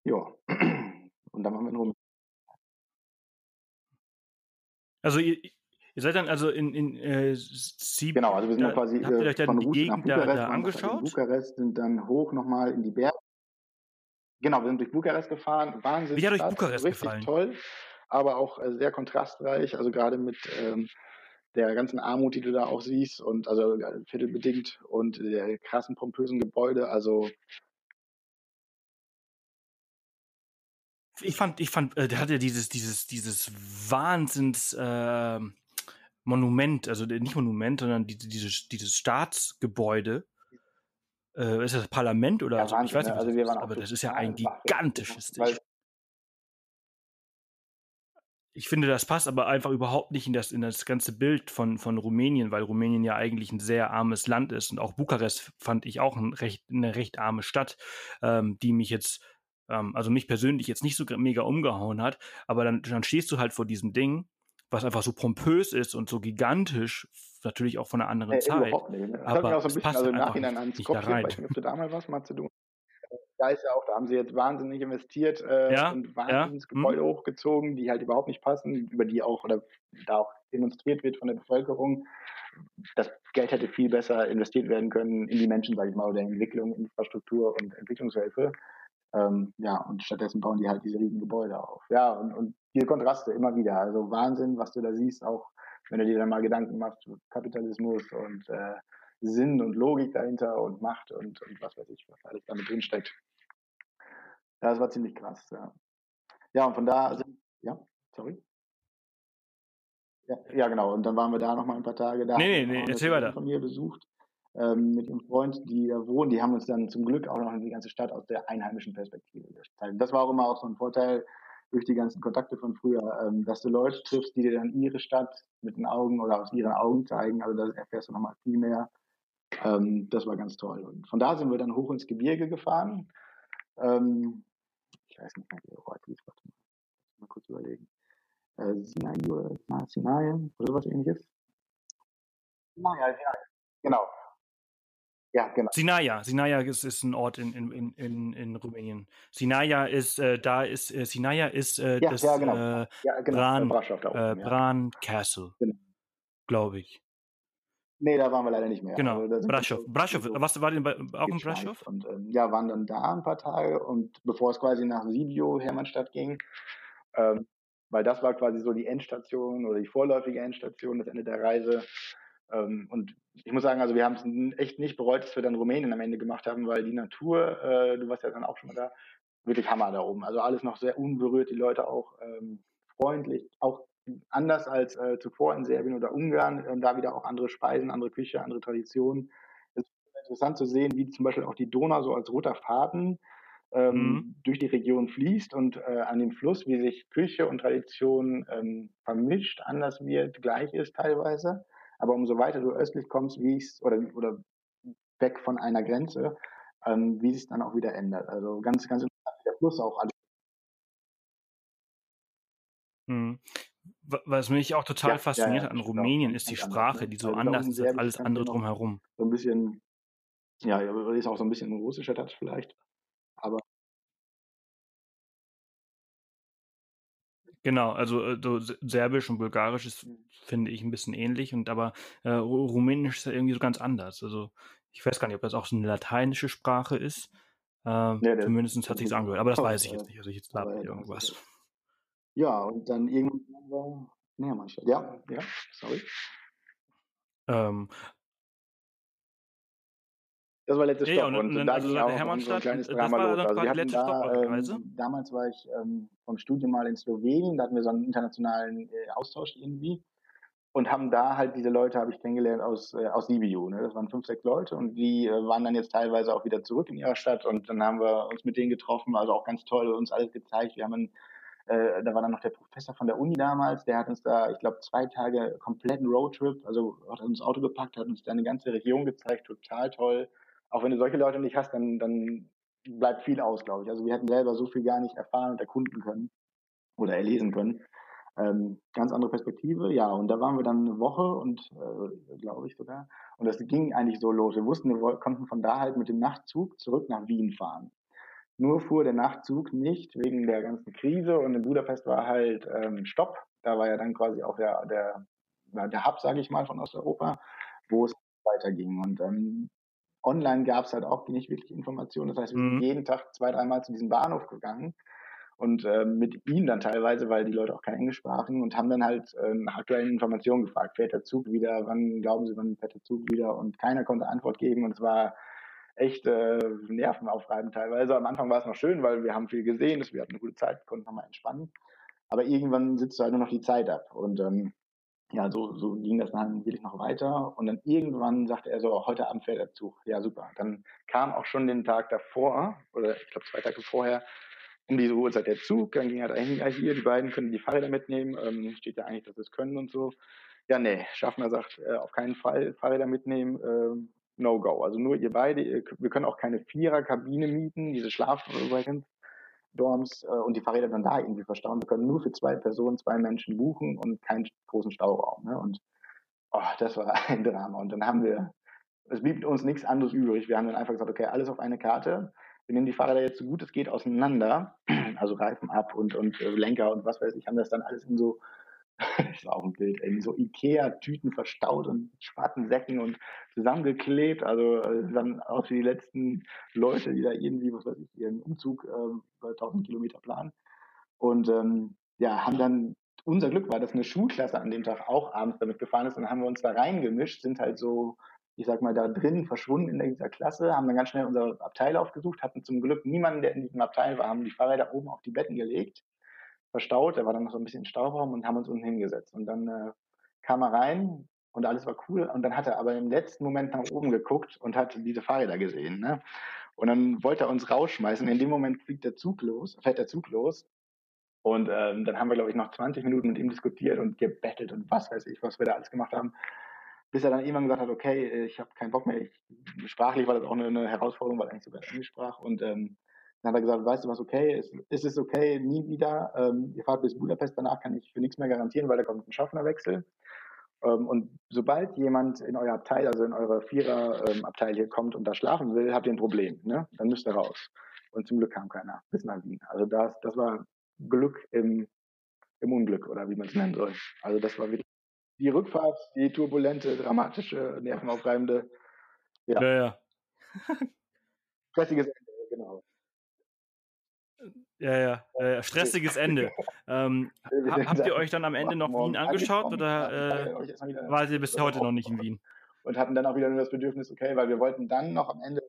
Ja, und dann waren wir in Rumänien. Also ihr, ihr seid dann also in, in äh, Sieb Genau, also wir sind da, quasi habt ihr euch dann von die Gegend nach Bukarest, da, da angeschaut? Bukarest sind dann hoch nochmal in die Berge. Genau, wir sind durch Bukarest gefahren. Wahnsinn. Wie hat euch Bukarest richtig gefallen? toll, aber auch äh, sehr kontrastreich. Also gerade mit ähm, der ganzen Armut, die du da auch siehst und also äh, viertelbedingt und der krassen pompösen Gebäude. Also Ich fand, ich fand, äh, der hatte dieses, dieses, dieses Wahnsinns äh, Monument, also nicht Monument, sondern die, dieses, dieses Staatsgebäude. Äh, ist das Parlament oder Ja, so? Ich Wahnsinn, weiß nicht, Also wir ist, waren auch aber das ist ja ein gigantisches Ding. Ich finde, das passt aber einfach überhaupt nicht in das, in das ganze Bild von, von Rumänien, weil Rumänien ja eigentlich ein sehr armes Land ist. Und auch Bukarest fand ich auch ein recht, eine recht arme Stadt, ähm, die mich jetzt, ähm, also mich persönlich jetzt nicht so mega umgehauen hat. Aber dann, dann stehst du halt vor diesem Ding, was einfach so pompös ist und so gigantisch, natürlich auch von einer anderen Äh, Zeit. überhaupt nicht. Das aber auch so ein bisschen, also im Nachhinein ans Kopf da rein. Ich weiß nicht, ob du da mal was, Mazedonien. Da ist ja auch, da haben sie jetzt wahnsinnig investiert äh, Ja, und ja, wahnsinnig hm. Gebäude hochgezogen, die halt überhaupt nicht passen, über die auch oder da auch demonstriert wird von der Bevölkerung. Das Geld hätte viel besser investiert werden können in die Menschen, sage ich mal, oder in Entwicklung, Infrastruktur und Entwicklungshilfe. Ähm, ja, und stattdessen bauen die halt diese riesigen Gebäude auf. Ja, und, und diese Kontraste immer wieder. Also Wahnsinn, was du da siehst, auch wenn du dir dann mal Gedanken machst, über Kapitalismus und äh, Sinn und Logik dahinter und Macht und, und was weiß ich, was alles damit drinsteckt. Ja, das war ziemlich krass, ja. Ja, und von da sind, ja, sorry. Ja, ja, genau. Und dann waren wir da noch mal ein paar Tage da. Nee, nee, nee, erzähl weiter. Von mir besucht, ähm, mit ihrem Freund, die da wohnen. Die haben uns dann zum Glück auch noch die ganze Stadt aus der einheimischen Perspektive gezeigt. Das war auch immer auch so ein Vorteil durch die ganzen Kontakte von früher, ähm, dass du Leute triffst, die dir dann ihre Stadt mit den Augen oder aus ihren Augen zeigen. Also da erfährst du noch mal viel mehr. Ähm, das war ganz toll. Und von da sind wir dann hoch ins Gebirge gefahren. Ähm, ich weiß nicht mehr, wie der Ort hieß. Warte mal, mal kurz überlegen. Äh, Sinai oder na, Sinai oder sowas ähnliches. Sinai, ja, genau. Ja, genau. Sinaia, Sinaia ist, ist ein Ort in, in, in, in, Rumänien. Sinaia ist, äh, da ist, äh, Sinaia ist äh, Ja, das ja, genau. äh, Ja, genau. Bran- da äh, oben, ja. Bran Castle, Genau. glaube ich. Nee, da waren wir leider nicht mehr. Genau, Also, Braschow. Braschow, so was war denn bei, auch in Braschow? Und ähm, ja, waren dann da ein paar Tage und bevor es quasi nach Sibiu, Hermannstadt ging, ähm, weil das war quasi so die Endstation oder die vorläufige Endstation, das Ende der Reise. Ähm, und ich muss sagen, also wir haben es echt nicht bereut, dass wir dann Rumänien am Ende gemacht haben, weil die Natur, äh, du warst ja dann auch schon mal da, wirklich Hammer da oben. Also alles noch sehr unberührt, die Leute auch ähm, freundlich, auch anders als äh, zuvor in Serbien oder Ungarn, ähm, da wieder auch andere Speisen, andere Küche, andere Traditionen. Es ist interessant zu sehen, wie zum Beispiel auch die Donau so als roter Faden ähm, Mhm. durch die Region fließt und äh, an dem Fluss, wie sich Küche und Tradition ähm, vermischt, anders wird, gleich ist teilweise. Aber umso weiter du östlich kommst, wie es oder oder weg von einer Grenze, ähm, wie sich dann auch wieder ändert. Also ganz ganz interessant, der Fluss auch alles. Mhm. Wa- Was mich auch total Ja, fasziniert ja, ja, an. Rumänien ist die Sprache, ne? die so Also anders ist als alles andere drumherum. so ein bisschen, ja, ja, ist auch so ein bisschen ein russischer Touch vielleicht. Aber Genau, also äh, so Se- Serbisch und Bulgarisch ist, Mhm. finde ich, ein bisschen ähnlich und aber äh, Ru- Rumänisch ist ja irgendwie so ganz anders. Also Ich weiß gar nicht, ob das auch so eine lateinische Sprache ist. Äh, nee, zumindest hat sich angehört, aber das weiß ich jetzt nicht. Also ich jetzt laber irgendwas. Ja, und dann irgendwann war Nähermannstadt. Ja, ja, sorry. Ähm, das war letztes ja, Stopp. Und, und, und da also ging auch Hermannstadt, ein kleines Drama los. Also wir hatten da, ähm, damals war ich ähm, vom Studium mal in Slowenien, da hatten wir so einen internationalen äh, Austausch irgendwie und haben da halt diese Leute habe ich kennengelernt aus äh, aus Sibiu. Ne? Das waren fünf, sechs Leute und die äh, waren dann jetzt teilweise auch wieder zurück in ihrer Stadt und dann haben wir uns mit denen getroffen, also auch ganz toll uns alles gezeigt. Wir haben einen äh, da war dann noch der Professor von der Uni damals, der hat uns da, ich glaube, zwei Tage kompletten Roadtrip, also hat uns Auto gepackt, hat uns da eine ganze Region gezeigt, total toll auch wenn du solche Leute nicht hast, dann, dann bleibt viel aus, glaube ich. Also wir hätten selber so viel gar nicht erfahren und erkunden können oder erlesen können. Ähm, ganz andere Perspektive, ja. Und da waren wir dann eine Woche und äh, glaube ich sogar. Und das ging eigentlich so los. Wir wussten, wir konnten von da halt mit dem Nachtzug zurück nach Wien fahren. Nur fuhr der Nachtzug nicht wegen der ganzen Krise und in Budapest war halt ähm, Stopp. Da war ja dann quasi auch der, der, der Hub, sage ich mal, von Osteuropa, wo es weiterging. Und ähm, online gab es halt auch nicht wirklich Informationen. Das heißt, wir sind mhm. jeden Tag zwei, dreimal zu diesem Bahnhof gegangen und äh, mit ihm dann teilweise, weil die Leute auch kein Englisch sprachen und haben dann halt äh, nach aktuellen Informationen gefragt, fährt der Zug wieder, wann glauben Sie, wann fährt der Zug wieder und keiner konnte Antwort geben und es war echt äh, nervenaufreibend teilweise. Am Anfang war es noch schön, weil wir haben viel gesehen, wir hatten eine gute Zeit, konnten nochmal entspannen. Aber irgendwann sitzt du halt nur noch die Zeit ab und ähm, ja, so, so ging das dann wirklich noch weiter. Und dann irgendwann sagte er so, heute Abend fährt der Zug. Ja, super. Dann kam auch schon den Tag davor, oder ich glaube zwei Tage vorher, um diese Uhrzeit der Zug. Dann ging er dahin, ja hier, die beiden können die Fahrräder mitnehmen. Ähm, steht ja eigentlich, dass sie es können und so. Ja, nee, Schaffner sagt, äh, auf keinen Fall Fahrräder mitnehmen. Äh, no go. Also nur ihr beide, ihr, wir können auch keine Vierer-Kabine mieten, diese Schlafwagens. Dorms äh, und die Fahrräder dann da irgendwie verstauen. Wir können nur für zwei Personen, zwei Menschen buchen und keinen großen Stauraum. Ne? Und oh, das war ein Drama. Und dann haben wir, es blieb uns nichts anderes übrig. Wir haben dann einfach gesagt, okay, alles auf eine Karte. Wir nehmen die Fahrräder jetzt so gut es geht auseinander, also Reifen ab und, und äh, Lenker und was weiß ich, haben das dann alles in so das war auch ein Bild, ey, so Ikea-Tüten verstaut und Spatensäcken und zusammengeklebt. Also äh, dann aus wie die letzten Leute, die da irgendwie, was weiß ich, ihren Umzug äh, über 1000 Kilometer planen. Und ähm, ja, haben dann, unser Glück war, dass eine Schulklasse an dem Tag auch abends damit gefahren ist. Und dann haben wir uns da reingemischt, sind halt so, ich sag mal, da drin verschwunden in dieser Klasse, haben dann ganz schnell unser Abteil aufgesucht, hatten zum Glück niemanden, der in diesem Abteil war, haben die Fahrräder oben auf die Betten gelegt verstaut. Da war dann noch so ein bisschen Stauraum und haben uns unten hingesetzt. Und dann äh, kam er rein und alles war cool. Und dann hat er aber im letzten Moment nach oben geguckt und hat diese Fahrräder gesehen. Ne? Und dann wollte er uns rausschmeißen. In dem Moment fliegt der Zug los, fährt der Zug los. Und ähm, dann haben wir, glaube ich, noch 20 Minuten mit ihm diskutiert und gebettelt und was weiß ich, was wir da alles gemacht haben. Bis er dann irgendwann gesagt hat, okay, ich habe keinen Bock mehr. Ich, sprachlich war das auch eine, eine Herausforderung, weil er eigentlich sogar Englisch sprach. Und ähm, dann hat er gesagt, weißt du was, okay, ist, ist es okay, nie wieder, ähm, ihr fahrt bis Budapest, danach kann ich für nichts mehr garantieren, weil da kommt ein Schaffnerwechsel. Ähm, und sobald jemand in euer Abteil, also in eure Vierer-Abteil ähm, hier kommt und da schlafen will, habt ihr ein Problem, ne? Dann müsst ihr raus. Und zum Glück kam keiner bis nach Wien. Also das, das war Glück im, im Unglück, oder wie man es nennen soll. Also das war wirklich die Rückfahrt, die turbulente, dramatische, nervenaufreibende, ja. Ja, ja. stressiges Ende, genau. Ja, ja, äh, stressiges Ende. ähm, habt ihr euch dann am Ende noch Wien angeschaut oder äh, wart ihr bis heute noch nicht in Wien? Und hatten dann auch wieder nur das Bedürfnis, okay, weil wir wollten dann noch am Ende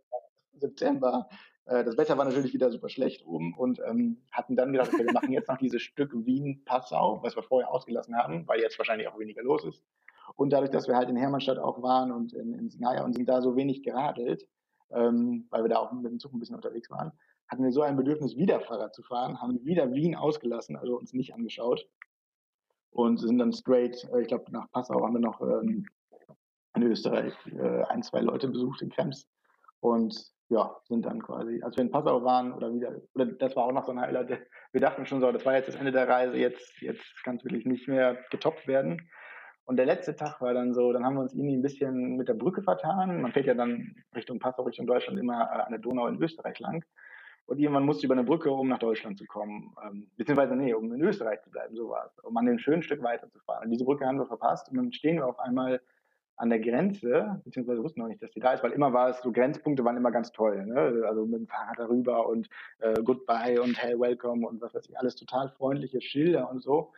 September, äh, das Wetter war natürlich wieder super schlecht oben und ähm, hatten dann gedacht, okay, wir machen jetzt noch dieses Stück Wien-Passau, was wir vorher ausgelassen haben, weil jetzt wahrscheinlich auch weniger los ist. Und dadurch, dass wir halt in Hermannstadt auch waren und in, in Sinaia und sind da so wenig geradelt, ähm, weil wir da auch mit dem Zug ein bisschen unterwegs waren, hatten wir so ein Bedürfnis, wieder Fahrrad zu fahren, haben wieder Wien ausgelassen, also uns nicht angeschaut und sind dann straight, äh, ich glaube nach Passau haben wir noch ähm, in Österreich äh, ein, zwei Leute besucht in Krems und ja, sind dann quasi, als wir in Passau waren oder wieder, oder das war auch noch so ein Highlight, wir dachten schon so, das war jetzt das Ende der Reise, jetzt, jetzt kann es wirklich nicht mehr getoppt werden. Und der letzte Tag war dann so, dann haben wir uns irgendwie ein bisschen mit der Brücke vertan. Man fährt ja dann Richtung Passau, Richtung Deutschland immer äh, an der Donau in Österreich lang. Und irgendwann musste ich über eine Brücke, um nach Deutschland zu kommen. Ähm, beziehungsweise, nee, um in Österreich zu bleiben, so war es. Um an dem schönen Stück weiterzufahren. Und diese Brücke haben wir verpasst und dann stehen wir auf einmal an der Grenze, beziehungsweise wussten noch nicht, dass die da ist, weil immer war es so, Grenzpunkte waren immer ganz toll, ne? also mit dem Fahrrad darüber und äh, Goodbye und Hey, Welcome und was weiß ich, alles total freundliche Schilder und so.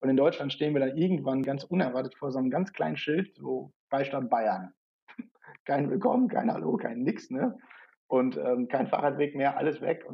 Und in Deutschland stehen wir dann irgendwann ganz unerwartet vor so einem ganz kleinen Schild, so Freistaat Bayern. kein Willkommen, kein Hallo, kein Nix, ne? Und ähm, kein Fahrradweg mehr, alles weg. Und